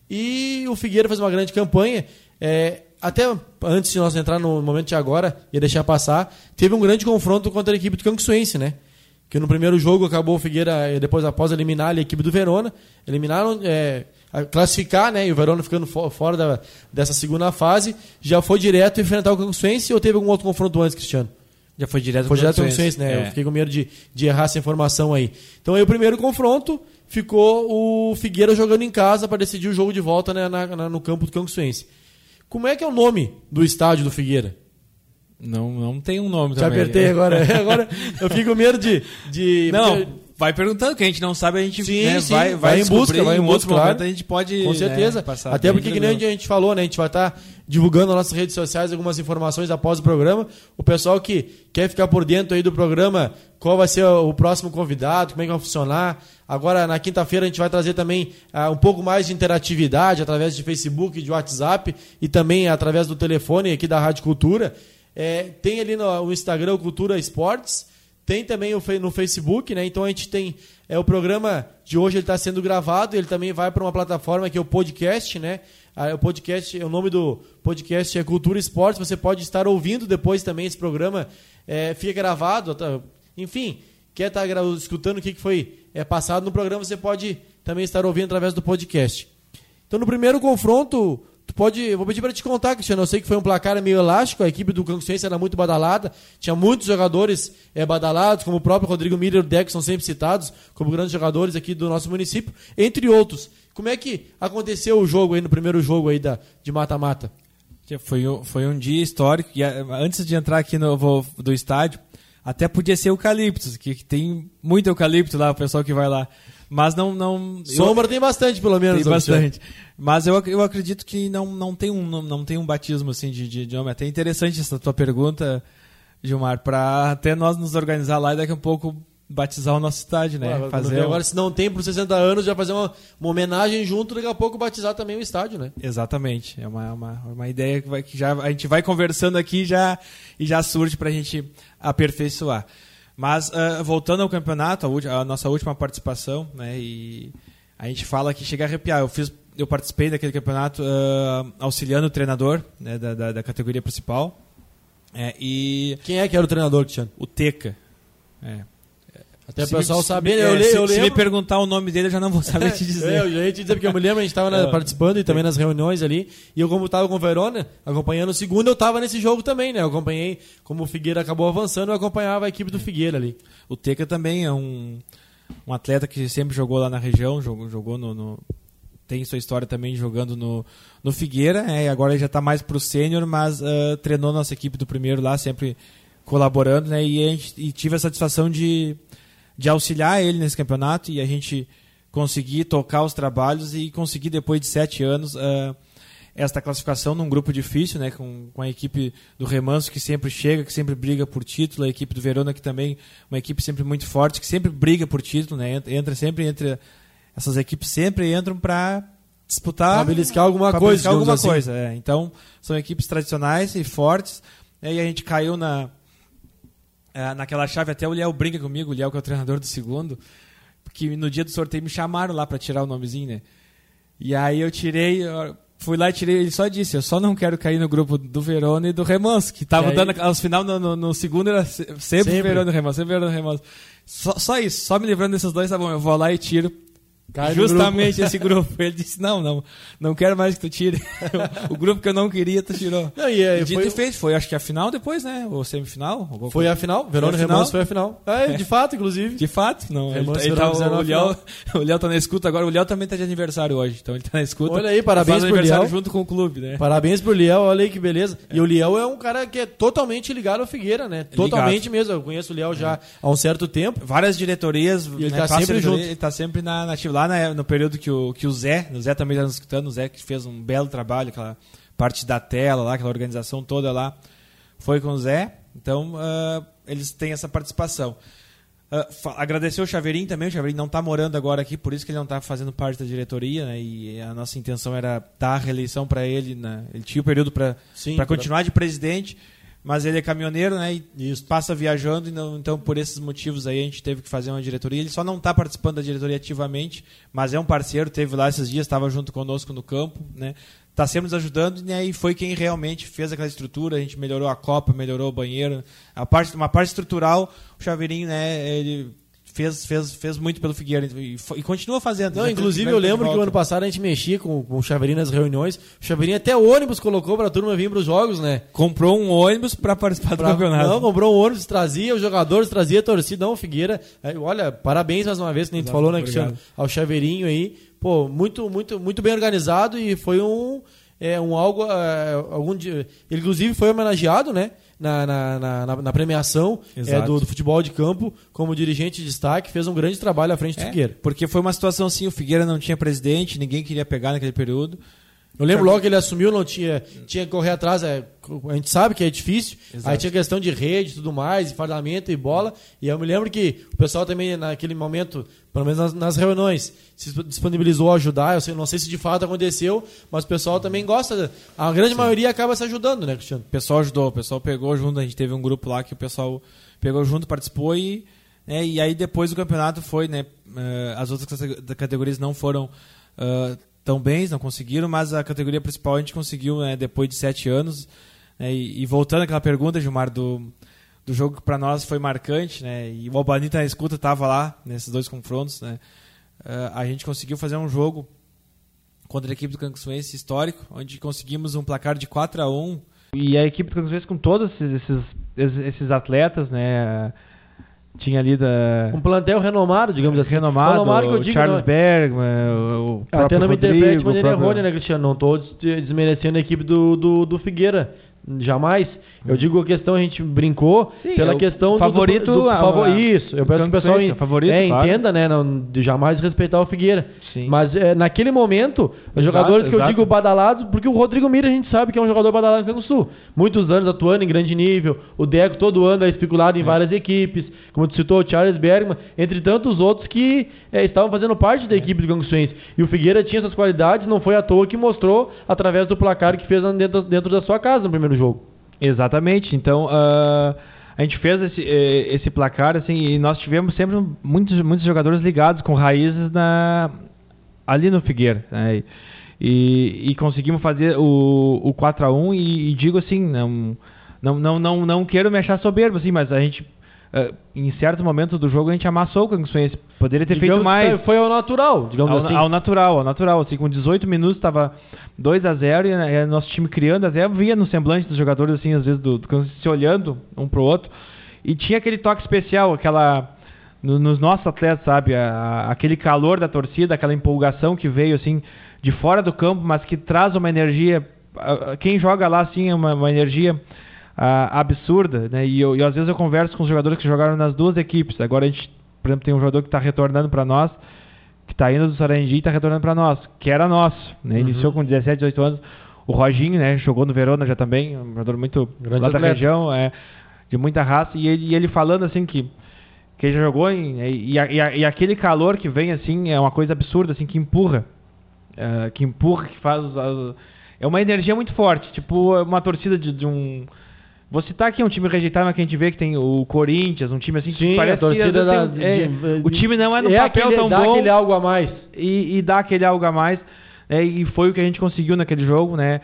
E o Figueira fez uma grande campanha. É, até antes de nós entrar no momento de agora e deixar passar, teve um grande confronto contra a equipe do Canguçuense, né? Que no primeiro jogo acabou o Figueira, eh, depois após eliminar a equipe do Verona, eliminaram, é, a- classificar, né? E o Verona ficando fo- fora da- dessa segunda fase, já foi direto enfrentar o Canguçuense ou teve algum outro confronto antes, Cristiano? Já foi direto Foi direto Canguçuense, Canguçuense, né? É. Eu fiquei com medo de, de errar essa informação aí. Então aí o primeiro confronto ficou o Figueira jogando em casa para decidir o jogo de volta né, na- na- no campo do Canguçuense. Como é que é o nome do estádio do Figueira? Não, não tem um nome Te também. apertei agora. (laughs) agora eu fico com medo de. de Não, porque- vai perguntando, que a gente não sabe, a gente Sim, né, sim, vai, vai em busca, vai em em outro busca, claro. momento a gente pode Com né, certeza. passar Até porque, que nem tranquilo. a gente falou, né? A gente vai estar divulgando nas nossas redes sociais algumas informações após o programa. O pessoal que quer ficar por dentro aí do programa, qual vai ser o próximo convidado, como é que vai funcionar. Agora, na quinta-feira, a gente vai trazer também ah, um pouco mais de interatividade através de Facebook, de WhatsApp e também através do telefone aqui da Rádio Cultura. É, tem ali no, Instagram Cultura Esportes. Tem também no Facebook, né? Então a gente tem é o programa de hoje ele está sendo gravado, ele também vai para uma plataforma que é o podcast, né? Ah, o podcast, o nome do podcast é Cultura Esportes. Você pode estar ouvindo depois também esse programa, é, fica gravado, tá? enfim, quer estar gra- escutando o que que foi é, passado no programa, você pode também estar ouvindo através do podcast. Então no primeiro confronto, tu pode, vou pedir para te contar, Cristiano, eu sei que foi um placar meio elástico, a equipe do Canguçuense era muito badalada, tinha muitos jogadores é, badalados, como o próprio Rodrigo Miller e o Deck são sempre citados como grandes jogadores aqui do nosso município, entre outros. Como é que aconteceu o jogo aí no primeiro jogo aí da, de mata-mata? Foi, foi um dia histórico. E antes de entrar aqui no do estádio, até podia ser eucaliptos, que, que tem muito eucalipto lá, o pessoal que vai lá. Mas não. não eu- Sombra tem bastante, pelo menos. tem bastante. Mas eu, eu acredito que não, não, tem um, não, não tem um batismo assim de, de, de homem. Até interessante essa tua pergunta, Gilmar, para até nós nos organizar lá e daqui a pouco batizar o nosso estádio, né? Agora, Fazer um- agora, se não tem por 60 anos, já fazer uma, uma homenagem junto, daqui a pouco batizar também o estádio, né? Exatamente. É uma, uma, uma ideia que, vai, que já, a gente vai conversando aqui já, e já surge para a gente aperfeiçoar. Mas, ah, voltando ao campeonato, a, a nossa última participação, né, e a gente fala que chega a arrepiar. Eu, fiz, eu participei daquele campeonato ah, auxiliando o treinador né, da, da, da categoria principal. É, e Quem é que era o treinador, Cristiano? o Teca. É. Até o pessoal me- saber, é, eu, le- se, eu se me perguntar o nome dele, eu já não vou saber (laughs) te dizer. É, eu já ia te dizer, porque eu me lembro, a gente estava É. participando e também nas reuniões ali. E eu, como estava com o Verona, acompanhando o segundo, eu estava nesse jogo também, né? Eu acompanhei, como o Figueira acabou avançando, eu acompanhava a equipe do Figueira ali. O Teca também é um, um atleta que sempre jogou lá na região, jogou, jogou no, no- tem sua história também jogando no, no Figueira, é, e agora ele já está mais pro sênior, mas ah, treinou nossa equipe do primeiro lá, sempre colaborando, né, e, a gente, e tive a satisfação de, de auxiliar ele nesse campeonato e a gente conseguir tocar os trabalhos e conseguir depois de sete anos ah, esta classificação num grupo difícil, né, com, com a equipe do Remanso que sempre chega, que sempre briga por título, a equipe do Verona que também uma equipe sempre muito forte, que sempre briga por título, né, entra, sempre entre essas equipes sempre entram para disputar, Pra beliscar alguma pra coisa, beliscar alguma assim. coisa. é. Então são equipes tradicionais e fortes. né, E a gente caiu na é, naquela chave até o Liel brinca comigo, o Liel que é o treinador do segundo, porque no dia do sorteio me chamaram lá para tirar o nomezinho, né? E aí eu tirei, eu fui lá e tirei, ele só disse, eu só não quero cair no grupo do Verona e do Remanso, que tava aí- dando, aos final no, no- no segundo era se- sempre, Sempre. Verona e Remanso, sempre Verona e Remanso. Só, só isso, só me livrando desses dois, tá bom, eu vou lá e tiro Cai justamente grupo. esse grupo. Ele disse, não, não, não quero mais que tu tire. (laughs) o grupo que eu não queria, tu tirou. Não, e, é, E dito foi, e feito, foi acho que a final depois, né? Ou semifinal? alguma foi a final, Verona? Remanso foi a final. É, de fato, inclusive. De fato, não. Ele, Remanso tá- ele tá- Verona fizeram o, Léo, (laughs) o Léo tá na escuta agora. O Léo também tá de aniversário hoje, então ele tá na escuta. Olha aí, parabéns pro aniversário Léo. junto com o clube, né? Parabéns pro Liel, olha aí que beleza. E o Liel é um cara que é totalmente ligado ao Figueira, né? Totalmente mesmo. Eu conheço o Liel já há um certo tempo. Várias diretorias. E ele né, tá sempre junto. Ele tá sempre na, na. Lá na- no período que o, que o Zé, o Zé também tá nos escutando, o Zé que fez um belo trabalho, aquela parte da tela lá, aquela organização toda lá, foi com o Zé. Então, ah, eles têm essa participação. Fa- agradecer o Chaveirinho também, o Chaveirinho não está morando agora aqui, por isso que ele não está fazendo parte da diretoria, né? E a nossa intenção era dar a reeleição para ele, né? Ele tinha o período para continuar de presidente, mas ele é caminhoneiro, né? E passa viajando, então por esses motivos aí a gente teve que fazer uma diretoria. Ele só não está participando da diretoria ativamente, mas é um parceiro, teve lá esses dias, estava junto conosco no campo, né? Está sempre nos ajudando né? e foi quem realmente fez aquela estrutura. A gente melhorou a copa, melhorou o banheiro, a parte, uma parte estrutural. O Chaveirinho, né? Ele fez, fez, fez muito pelo Figueira e, foi- e continua fazendo. Não, inclusive eu lembro que o ano passado a gente mexia com, com o Chaveirinho nas reuniões. O Chaveirinho até ônibus colocou pra turma vir pros jogos, né? comprou um ônibus para participar do Pra- campeonato. Não, comprou um ônibus, trazia os jogadores, trazia a torcida. Não, Figueira, olha, parabéns mais uma vez, que nem tu Exato, falou, né. Cristiano? Ao Chaveirinho aí. Pô, muito, muito, muito bem organizado e foi um, é, um algo. é, algum dia, ele, inclusive, foi homenageado, né? Na, na, na, na- premiação é, do, do futebol de campo, como dirigente de destaque, fez um grande trabalho à frente do É, Figueira. Porque foi uma situação assim, o Figueira não tinha presidente, ninguém queria pegar naquele período. Eu lembro logo que ele assumiu, não tinha, tinha que correr atrás. é, a gente sabe que é difícil. Exato. Aí tinha questão de rede e tudo mais, e parlamento e bola. E eu me lembro que o pessoal também, naquele momento, pelo menos nas, nas reuniões, se disponibilizou a ajudar. Eu sei- não sei se de fato aconteceu, mas o pessoal também gosta. A grande maioria acaba se ajudando, né, Cristiano? O pessoal ajudou, o pessoal pegou junto, a gente teve um grupo lá que o pessoal pegou junto, participou e, né, e aí depois do campeonato foi, né, eh, as outras cate- categorias não foram ah, tão bens, não conseguiram, mas a categoria principal a gente conseguiu né, depois de sete anos. né, e, e voltando àquela pergunta, Gilmar, do, do jogo que para nós foi marcante, né, e o Albani tá na escuta estava lá nesses dois confrontos, né, ah, a gente conseguiu fazer um jogo contra a equipe do Canguçuense histórico, onde conseguimos um placar de 4 a 1 E a equipe do Canguçuense com todos esses, esses, esses atletas, né? Tinha ali da. Um plantel renomado, digamos assim. renomado, Renomado que eu o digo, Charles não- Bergman, o Até próprio não me interprete de o maneira próprio- errônea, né, Cristiano? Não estou desmerecendo a equipe do, do, do Figueira. Jamais. Eu digo a questão, a gente brincou Sim, pela é questão do- favorito, do, do, a- favor- a- Isso, eu peço que o pessoal o favorito, é, claro. entenda, né? Não, de jamais respeitar o Figueira. Sim. Mas é, naquele momento, os Exato, jogadores que eu exato. digo badalados, porque o Rodrigo Mira a gente sabe que é um jogador badalado no Rio Grande do Sul. Muitos anos atuando em grande nível. O Deco todo ano é especulado em várias equipes. Como tu citou, o Charles Bergman, entre tantos outros que é, estavam fazendo parte da equipe do Canguçuense. E o Figueira tinha essas qualidades, não foi à toa que mostrou através do placar que fez dentro, dentro da sua casa no primeiro jogo. Exatamente. Então, ah, a gente fez esse, eh, esse placar, assim, e nós tivemos sempre muitos, muitos jogadores ligados com raízes na, ali no Figueira. né? E, e conseguimos fazer o, o 4x1 e, e digo assim, não, não, não, não, não quero me achar soberbo, assim, mas a gente, ah, em certo momento do jogo, a gente amassou o Canguçuense. Poderia ter Digamos feito mais. Foi ao natural, digamos Ao, assim. ao natural, ao natural. Assim, com 18 minutos estava 2 a 0 e né, nosso time criando, até via no semblante dos jogadores, assim, às vezes, do, do- se olhando um pro outro. E tinha aquele toque especial, aquela. no- nos nossos atletas, sabe? A- a- aquele calor da torcida, aquela empolgação que veio, assim, de fora do campo, mas que traz uma energia. a- a- Quem joga lá, assim, é uma, uma energia. Ah, absurda, né? E, eu, e às vezes eu converso com os jogadores que jogaram nas duas equipes. Agora a gente, por exemplo, tem um jogador que está retornando para nós, que tá indo do Sarandi e tá retornando para nós, que era nosso, né? Iniciou com 17, 18 anos. O Roginho, né, jogou no Verona já também, um jogador muito Grande lá da atleta. região, é, de muita raça e ele, e ele falando assim que que ele já jogou em, e, a- e a- e aquele calor que vem assim é uma coisa absurda assim que empurra, é, que empurra, que faz é uma energia muito forte, tipo uma torcida de, de um Vou citar aqui um time rejeitado, mas que a gente vê que tem o Corinthians, um time assim que Sim, parece a torcida que da- tem- é, de- o time não é no é papel aquele, tão dá bom aquele algo a mais. e, e dá aquele algo a mais. né, e foi o que a gente conseguiu naquele jogo, né?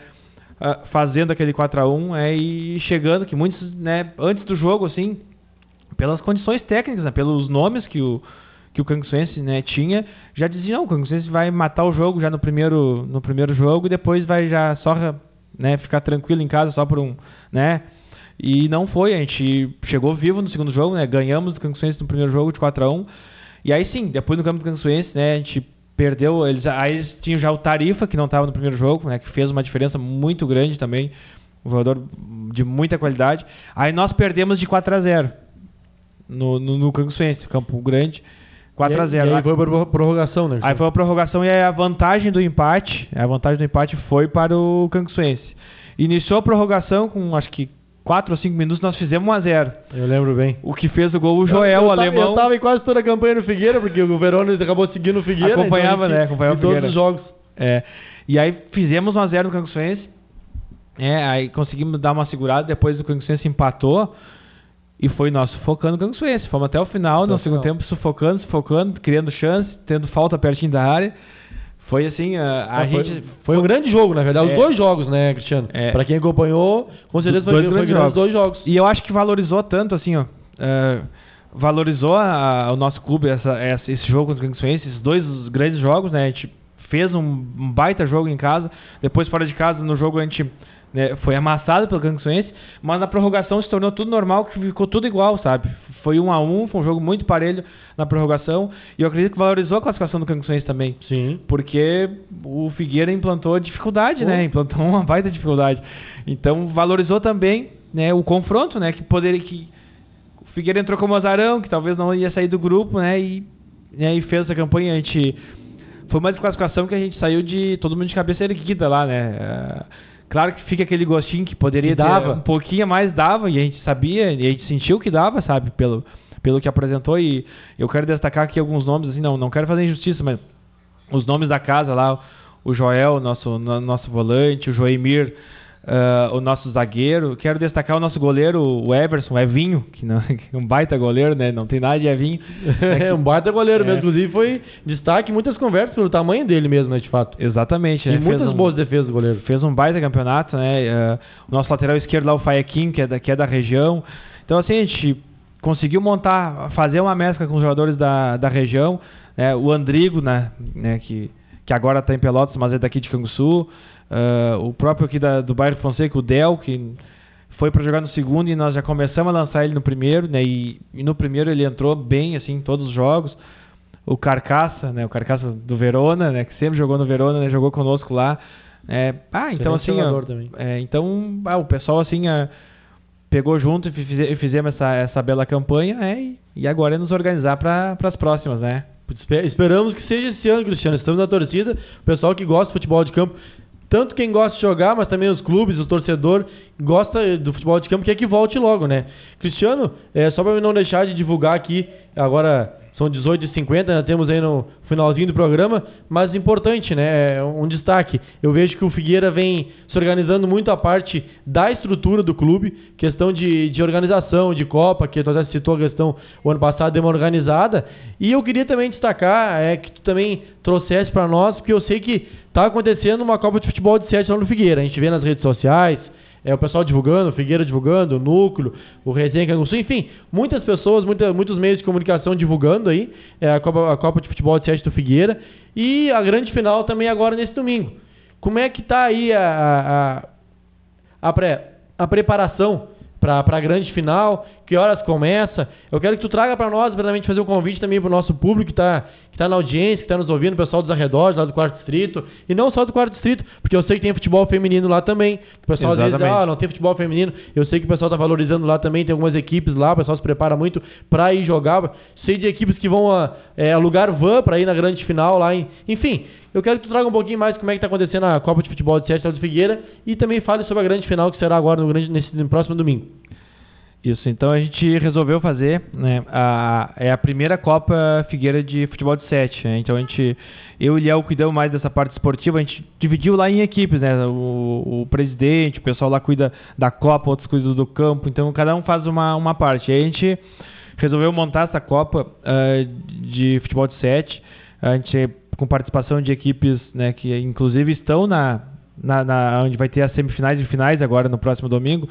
ah, fazendo aquele 4 a 1 é, e chegando, que muitos, né, antes do jogo, assim, pelas condições técnicas, né, pelos nomes que o, que o Canguçuense né, tinha, já diziam, não, o Canguçuense vai matar o jogo já no primeiro, no primeiro jogo e depois vai já só né, ficar tranquilo em casa só por um, né? E não foi, a gente chegou vivo no segundo jogo, né? Ganhamos do Canguçuense no primeiro jogo de 4 a 1 E aí sim, depois no campo do Canguçuense, né, a gente perdeu, eles aí eles tinham já o Tarifa que não estava no primeiro jogo, né, que fez uma diferença muito grande também, um jogador de muita qualidade. Aí nós perdemos de 4 a 0 no no, no Canguçuense, Campo Grande, 4 a 0. E aí foi por prorrogação, né? Aí foi a prorrogação e aí a vantagem do empate, a vantagem do empate foi para o Canguçuense. Iniciou a prorrogação com acho que 4 ou 5 minutos, nós fizemos 1 a 0. Eu lembro bem. O que fez o gol o Joel, eu, o eu tava- alemão. Eu tava em quase toda a campanha no Figueira, porque o Verona acabou seguindo o Figueira. Acompanhava, então, né? Acompanhava em o todos Figueira. os jogos. É. E aí fizemos 1 a 0 no Canguçuense. É, aí conseguimos dar uma segurada, depois o Canguçuense empatou e foi nós sufocando o Canguçuense. Fomos até o final, Até no segundo tempo sufocando, sufocando, criando chance, tendo falta pertinho da área. Foi assim, a, a foi, gente... foi um grande jogo, na verdade. Os É. dois jogos, né, Cristiano? É. Pra quem acompanhou, com certeza foi, Dois foi grandes jogos. dois jogos. E eu acho que valorizou tanto, assim, ó. é, valorizou a- o nosso clube, essa, essa- esse jogo contra o Canguçuense, esses dois grandes jogos, né? A gente fez um, um baita jogo em casa. Depois, fora de casa, no jogo a gente né, foi amassado pelo Canguçuense. Mas na prorrogação se tornou tudo normal, que ficou tudo igual, sabe? Foi um a um, foi um jogo muito parelho na prorrogação. E eu acredito que valorizou a classificação do Canguçuense também. Sim. Porque o Figueira implantou dificuldade, Pô. né? Implantou uma baita dificuldade. Então valorizou também né, o confronto, né? Que poderia que o Figueira entrou como azarão, que talvez não ia sair do grupo, né? E, né, e fez essa campanha. A gente foi uma desclassificação que a gente saiu de todo mundo de cabeça erguida lá, né? É, claro que fica aquele gostinho que poderia dava. ter um pouquinho mais dava e a gente sabia e a gente sentiu que dava, sabe? Pelo pelo que apresentou e eu quero destacar aqui alguns nomes assim, não não quero fazer injustiça, mas os nomes da casa lá, o Joel, nosso, no- nosso volante, o Joemir, ah, o nosso zagueiro. Quero destacar o nosso goleiro, o Everson, o Evinho, que, não, (laughs) que é um baita goleiro, né? Não tem nada de Evinho. (laughs) É um baita goleiro É. mesmo. Inclusive foi destaque em muitas conversas pelo tamanho dele mesmo, né, de fato. Exatamente, E né? muitas um- boas defesas do goleiro. fez um baita campeonato, né? Ah, o nosso lateral esquerdo lá, o Faequim, que é da, que é da região. Então, assim, a gente conseguiu montar, fazer uma mescla com os jogadores da, da região. né? O Andrigo, né? né, que, que agora está em Pelotas, mas é daqui de Canguçu. Ah, o próprio aqui da- do bairro Fonseca, o Del, que foi para jogar no segundo e nós já começamos a lançar ele no primeiro, né? E, e no primeiro ele entrou bem, assim, em todos os jogos. O Carcaça, né? O Carcaça do Verona, né? Que sempre jogou no Verona, né? Jogou conosco lá. É, ah, então Excelente assim, ó, é, então ah, o pessoal assim ah, pegou junto e fize- fizemos essa, essa bela campanha, é, e, e agora é nos organizar para as próximas, né? Espe- Esperamos que seja esse ano, Cristiano. Estamos na torcida. O pessoal que gosta de futebol de campo, tanto quem gosta de jogar, mas também os clubes, o torcedor, gosta do futebol de campo, quer que volte logo, né? Cristiano, é, só para não deixar de divulgar aqui, agora são 18h50, né, temos aí no finalzinho do programa, mas importante, né? é Um destaque. Eu vejo que o Figueira vem se organizando muito a parte da estrutura do clube, questão de, de organização, de Copa, que tu citou a questão o ano passado deu uma organizada. E eu queria também destacar é, que tu também trouxesse para nós, porque eu sei que tá acontecendo uma Copa de Futebol de 7 lá no Figueira. A gente vê nas redes sociais, é, o pessoal divulgando, o Figueira divulgando, o Núcleo, o Resenha Canguçu, enfim, muitas pessoas, muita, muitos meios de comunicação divulgando aí é, a, Copa, a Copa de Futebol de 7 do Figueira. E a grande final também agora nesse domingo. Como é que tá aí a, a, a, pré, a preparação para a grande final? Que horas começa? Eu quero que tu traga para nós, primeiramente, fazer um convite também para o nosso público que está que tá na audiência, que está nos ouvindo, o pessoal dos arredores, lá do quarto distrito. E não só do quarto distrito, porque eu sei que tem futebol feminino lá também. O pessoal às vezes, Exatamente. ah, não tem futebol feminino. Eu sei que o pessoal está valorizando lá também, tem algumas equipes lá, o pessoal se prepara muito para ir jogar. Sei de equipes que vão é, alugar van para ir na grande final lá. Em... Enfim, eu quero que tu traga um pouquinho mais como é que está acontecendo a Copa de Futebol de Sete do Figueira e também fale sobre a grande final que será agora no, grande, nesse, no próximo domingo. Isso, então a gente resolveu fazer, né, a, é a primeira Copa Figueira de Futebol de 7, né, então a gente, eu e o Léo cuidamos mais dessa parte esportiva, a gente dividiu lá em equipes, né, o, o presidente, o pessoal lá cuida da Copa, outros cuidam do campo, então cada um faz uma, uma parte, a gente resolveu montar essa Copa ah, de Futebol de 7, a gente com participação de equipes, né, que inclusive estão na, na, na onde vai ter as semifinais e finais agora no próximo domingo,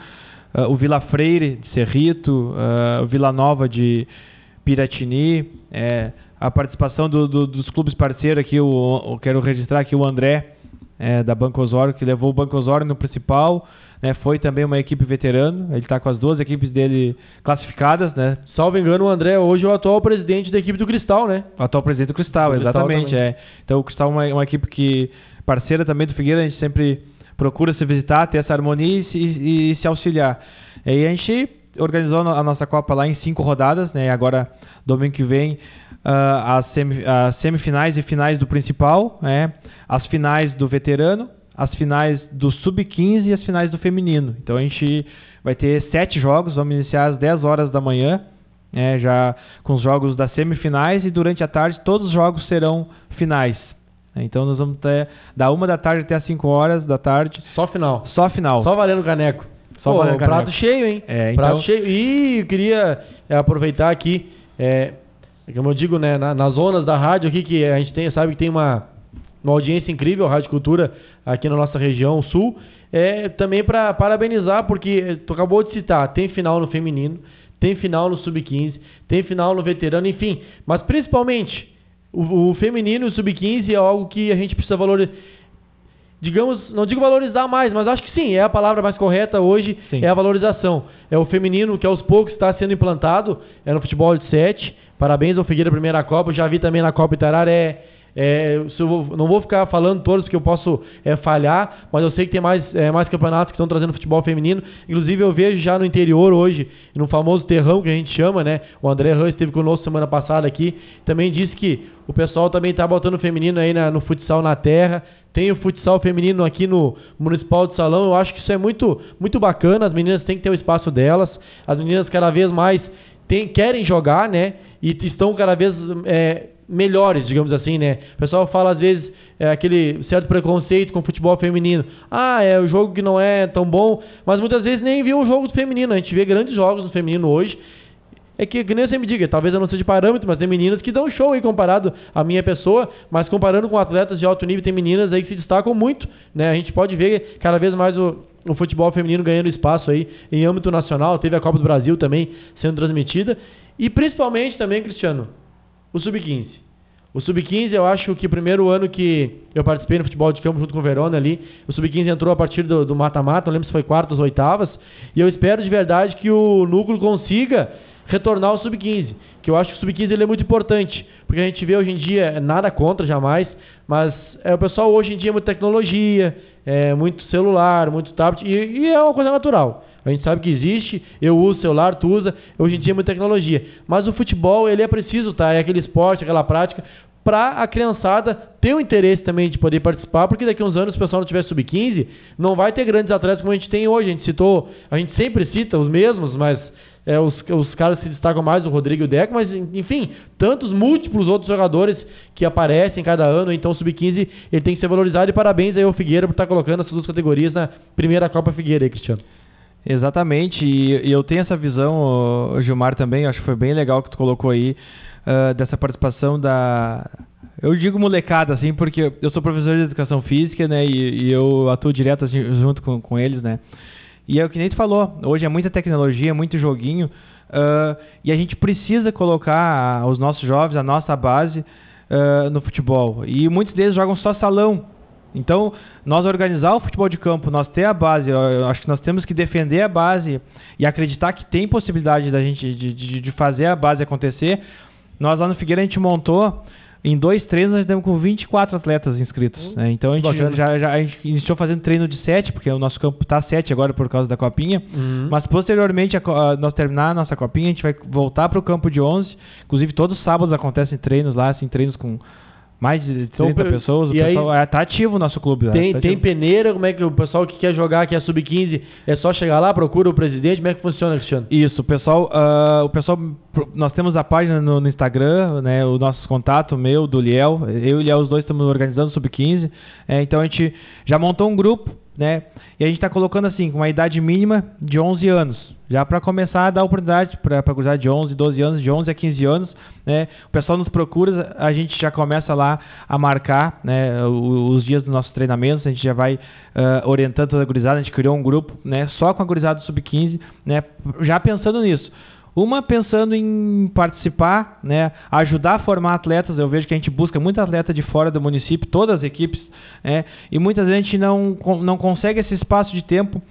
ah, o Vila Freire de Cerrito, ah, o Vila Nova de Piratini, é, a participação do- do- dos clubes parceiros aqui, o, eu quero registrar aqui o André é, da Banco Osório, que levou o Banco Osório no principal, né, foi também uma equipe veterano, ele está com as duas equipes dele classificadas, né, Salvo engano, o André hoje é o atual presidente da equipe do Cristal, né? o atual presidente do Cristal, Do Cristal exatamente. também. É. Então o Cristal é uma, uma equipe que parceira também do Figueira, a gente sempre procura se visitar, ter essa harmonia e, se- e- e se auxiliar. E a gente organizou a nossa Copa lá em cinco rodadas, né? Agora, domingo que vem, ah, as, semi- as semifinais e finais do principal, né? as finais do veterano, as finais do sub-15 e as finais do feminino. Então a gente vai ter sete jogos, vamos iniciar às 10 horas da manhã, né, já com os jogos das semifinais e durante a tarde todos os jogos serão finais. Então nós vamos ter da uma da tarde até as 5 horas da tarde, Só final. só final. Só valendo caneco. Só Pô, valendo prato caneco. cheio, hein? É, prato então- cheio. E eu queria é, aproveitar aqui, é, como eu digo, né, na- nas zonas da rádio aqui, que a gente tem, sabe que tem uma, uma audiência incrível, Rádio Cultura, aqui na nossa região sul. É, também para parabenizar, porque tu acabou de citar, tem final no feminino, tem final no sub-15, tem final no veterano, enfim. Mas principalmente, o, o feminino e o sub-15 é algo que a gente precisa valorizar digamos, não digo valorizar mais, mas acho que sim, é a palavra mais correta hoje, Sim. é a valorização. É o feminino que aos poucos está sendo implantado, é no futebol de 7. Parabéns ao Figueira primeira Copa, já vi também na Copa Itararé. É, eu não vou ficar falando todos que eu posso é, falhar, mas eu sei que tem mais, é, mais campeonatos que estão trazendo futebol feminino. Inclusive eu vejo já no interior hoje, no famoso terrão que a gente chama, né? O André Ramos esteve conosco semana passada aqui, também disse que o pessoal também está botando feminino aí na- no futsal na terra. Tem o futsal feminino aqui no Municipal de Salão. Eu acho que isso é muito, muito bacana. As meninas têm que ter o espaço delas. As meninas cada vez mais querem jogar, né? E estão cada vez é, melhores, digamos assim, né? O pessoal fala às vezes é, aquele certo preconceito com o futebol feminino. Ah, é o jogo que não é tão bom, mas muitas vezes nem viu o jogo do feminino. A gente vê grandes jogos do feminino hoje. É que, que nem eu sempre digo, talvez eu não seja de parâmetro, mas tem meninas que dão show aí comparado à minha pessoa, mas comparando com atletas de alto nível, tem meninas aí que se destacam muito, né? A gente pode ver cada vez mais o, o futebol feminino ganhando espaço aí em âmbito nacional, teve a Copa do Brasil também sendo transmitida, e principalmente também, Cristiano, o Sub-15. O Sub-15, eu acho que o primeiro ano que eu participei no futebol de campo junto com o Verona ali, o Sub-15 entrou a partir do mata-mata, não lembro se foi quartas ou oitavas, e eu espero de verdade que o núcleo consiga retornar ao Sub-15, que eu acho que o Sub-15 ele é muito importante, porque a gente vê hoje em dia, nada contra jamais, mas é, o pessoal hoje em dia é muita tecnologia, é muito celular, muito tablet, e, e é uma coisa natural. A gente sabe que existe, eu uso celular, tu usa, hoje em dia é muita tecnologia. Mas o futebol, ele é preciso, tá? É aquele esporte, aquela prática, para a criançada ter o interesse também de poder participar, porque daqui a uns anos, se o pessoal não tiver sub-15, não vai ter grandes atletas como a gente tem hoje. A gente citou, a gente sempre cita os mesmos, mas é, os, os caras se destacam mais, o Rodrigo e o Deco, mas enfim, tantos múltiplos outros jogadores que aparecem cada ano, então o Sub-15 ele tem que ser valorizado e parabéns aí ao Figueira por estar colocando essas duas categorias na primeira Copa Figueira aí, Cristiano. Exatamente, e, eu tenho essa visão, Gilmar, também, acho que foi bem legal que tu colocou aí, ah, dessa participação da... Eu digo molecada, assim, porque eu sou professor de educação física, né, e, e eu atuo direto assim, junto com, com eles, né. E é o que nem tu falou, hoje é muita tecnologia, muito joguinho, ah, e a gente precisa colocar os nossos jovens, a nossa base ah, no futebol. E muitos deles jogam só salão, então, nós organizar o futebol de campo, nós ter a base, acho que nós temos que defender a base e acreditar que tem possibilidade da gente de, de, de fazer a base acontecer. Nós lá no Figueira a gente montou em dois treinos nós estamos com 24 atletas inscritos. né? Então a gente bacana. já, já a gente iniciou fazendo treino de 7, porque o nosso campo está 7 agora por causa da copinha. Mas posteriormente, a a- nós terminar a nossa copinha, a gente vai voltar para o campo de 11. Inclusive, todos os sábados acontecem treinos lá, assim, treinos com mais de 30 Então, pessoas. O e aí- pessoal, é, tá ativo o nosso clube. né? Tem, Tá tem peneira, como é que o pessoal que quer jogar, que é sub-15, é só chegar lá, procura o presidente, como é que funciona, Cristiano? Isso, o pessoal, ah, o pessoal, nós temos a página no, no Instagram, né, o nosso contato, meu, do Liel, eu e o Liel, os dois estamos organizando o Sub-15, é, então a gente já montou um grupo, né, e a gente está colocando assim, com uma idade mínima de 11 anos, já para começar a dar oportunidade para a gurizada de 11, 12 anos, de 11 a 15 anos, né, o pessoal nos procura, a gente já começa lá a marcar, né, os dias dos nossos treinamentos, a gente já vai ah, orientando toda a gurizada, a gente criou um grupo, né, só com a gurizada do Sub-15, né, já pensando nisso. Uma pensando em participar, né, ajudar a formar atletas. Eu vejo que a gente busca muito atleta de fora do município, todas as equipes, né, e muitas vezes a gente não, não consegue esse espaço de tempo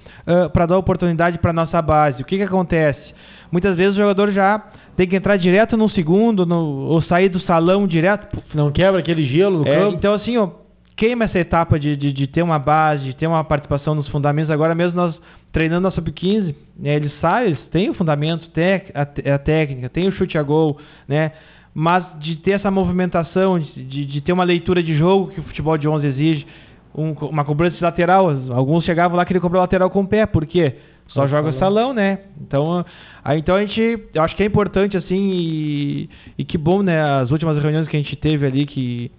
para dar oportunidade para nossa base. O que, que acontece? Muitas vezes o jogador já tem que entrar direto no segundo, no- ou sair do salão direto. Não quebra aquele gelo no É, campo? então, assim, ó, queima essa etapa de, de, de ter uma base, de ter uma participação nos fundamentos. Agora mesmo nós treinando a sub-15, né, eles sabem, eles têm o fundamento, a, técnica, tem o chute a gol, né? Mas de ter essa movimentação, de, de, de ter uma leitura de jogo que o futebol de 11 exige, um uma cobrança de lateral. Alguns chegavam lá e queriam cobrar lateral com o pé, por quê? Só joga o salão. salão, né? Então, aí, então a gente, eu acho que é importante assim e, e que bom, né? As últimas reuniões que a gente teve ali que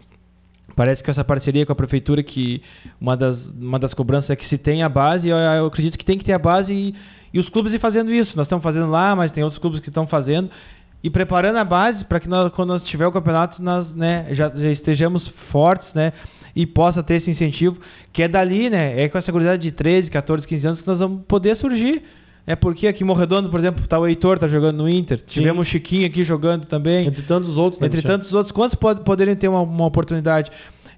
Parece que essa parceria com a prefeitura, que uma das, uma das cobranças é que se tem a base, eu, eu acredito que tem que ter a base e, e os clubes ir fazendo isso. Nós estamos fazendo lá, mas tem outros clubes que estão fazendo e preparando a base para que nós, quando nós tiver o campeonato nós né, já, já estejamos fortes, né? E possa ter esse incentivo, que é dali, né? É com essa quantidade de 13, 14, 15 anos que nós vamos poder surgir. É porque aqui em Morredondo, por exemplo, tá o Heitor tá jogando no Inter. Tivemos o Chiquinho aqui jogando também. Entre tantos outros, né, Entre tantos outros, quantos pod poderiam ter uma, uma oportunidade?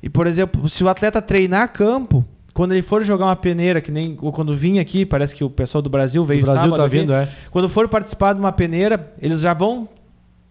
E, por exemplo, se o atleta treinar campo, quando ele for jogar uma peneira, que nem ou quando vinha aqui, parece que o pessoal do Brasil veio O Brasil sábado tá vindo, é. Quando for participar de uma peneira, eles já vão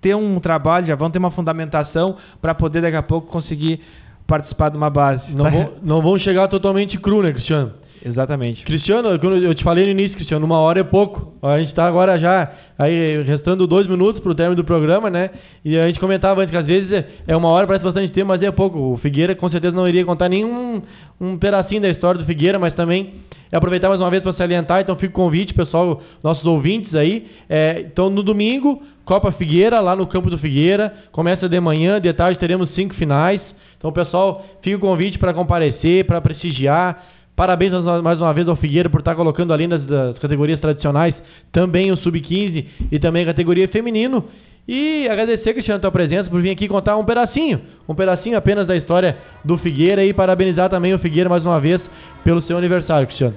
ter um trabalho, já vão ter uma fundamentação para poder daqui a pouco conseguir participar de uma base. Não, (laughs) vão, não vão chegar totalmente cru, né, Cristiano? Exatamente. Cristiano, eu te falei no início, Cristiano, uma hora é pouco. A gente tá agora já aí restando dois minutos pro término do programa, né? E a gente comentava antes que às vezes é- é uma hora, parece bastante tempo, mas é pouco. O Figueira com certeza não iria contar nenhum um pedacinho da história do Figueira, mas também é aproveitar mais uma vez para salientar, então fica o convite, pessoal, nossos ouvintes aí. É, então no domingo, Copa Figueira, lá no campo do Figueira, começa de manhã, de tarde teremos cinco finais. Então, pessoal, fica o convite para comparecer, para prestigiar. Parabéns mais- uma vez ao Figueira por estar colocando além das, das categorias tradicionais também o Sub-15 e também a categoria feminino. E agradecer, Cristiano, a tua presença por vir aqui contar um pedacinho, um pedacinho apenas da história do Figueira e parabenizar também o Figueira mais uma vez pelo seu aniversário, Cristiano.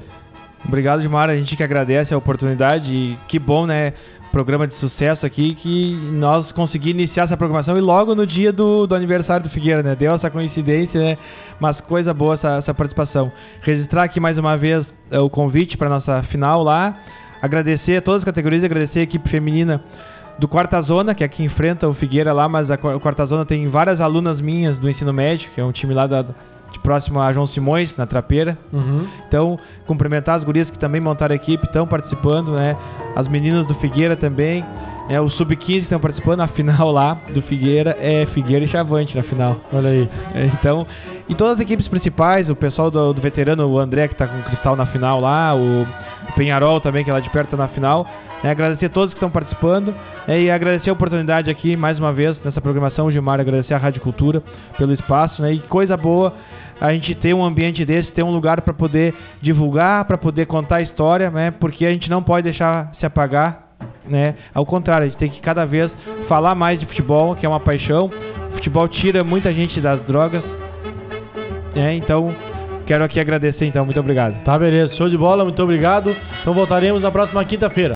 Obrigado, Dimar. A gente que agradece a oportunidade e que bom, né? Programa de sucesso aqui que nós conseguimos iniciar essa programação e logo no dia do, do aniversário do Figueira, né? Deu essa coincidência, né? Mas coisa boa essa, essa participação. Registrar aqui mais uma vez eh, o convite para nossa final lá. Agradecer a todas as categorias, agradecer a equipe feminina do Quarta Zona, que é que enfrenta o Figueira lá, mas a Quarta Zona tem várias alunas minhas do ensino médio, que é um time lá da, de próximo a João Simões, na Trapeira. Então, cumprimentar as gurias que também montaram a equipe, estão participando, né? As meninas do Figueira também. É, o Sub-15 que estão participando, a final lá do Figueira é Figueira e Chavante na final. Olha aí. É, Então, e todas as equipes principais, o pessoal do, do veterano, o André que tá com o Cristal na final lá, o Penharol também, que é lá de perto tá na final. né? agradecer a todos que estão participando né? e agradecer a oportunidade aqui, mais uma vez, nessa programação, Gilmar, agradecer a Rádio Cultura pelo espaço, né? E coisa boa a gente ter um ambiente desse, ter um lugar para poder divulgar, para poder contar a história, né? Porque a gente não pode deixar se apagar, né? Ao contrário, a gente tem que cada vez falar mais de futebol, que é uma paixão. O futebol tira muita gente das drogas, né? Então, quero aqui agradecer então, muito obrigado. Tá, beleza. Show de bola, muito obrigado. Então voltaremos na próxima quinta-feira.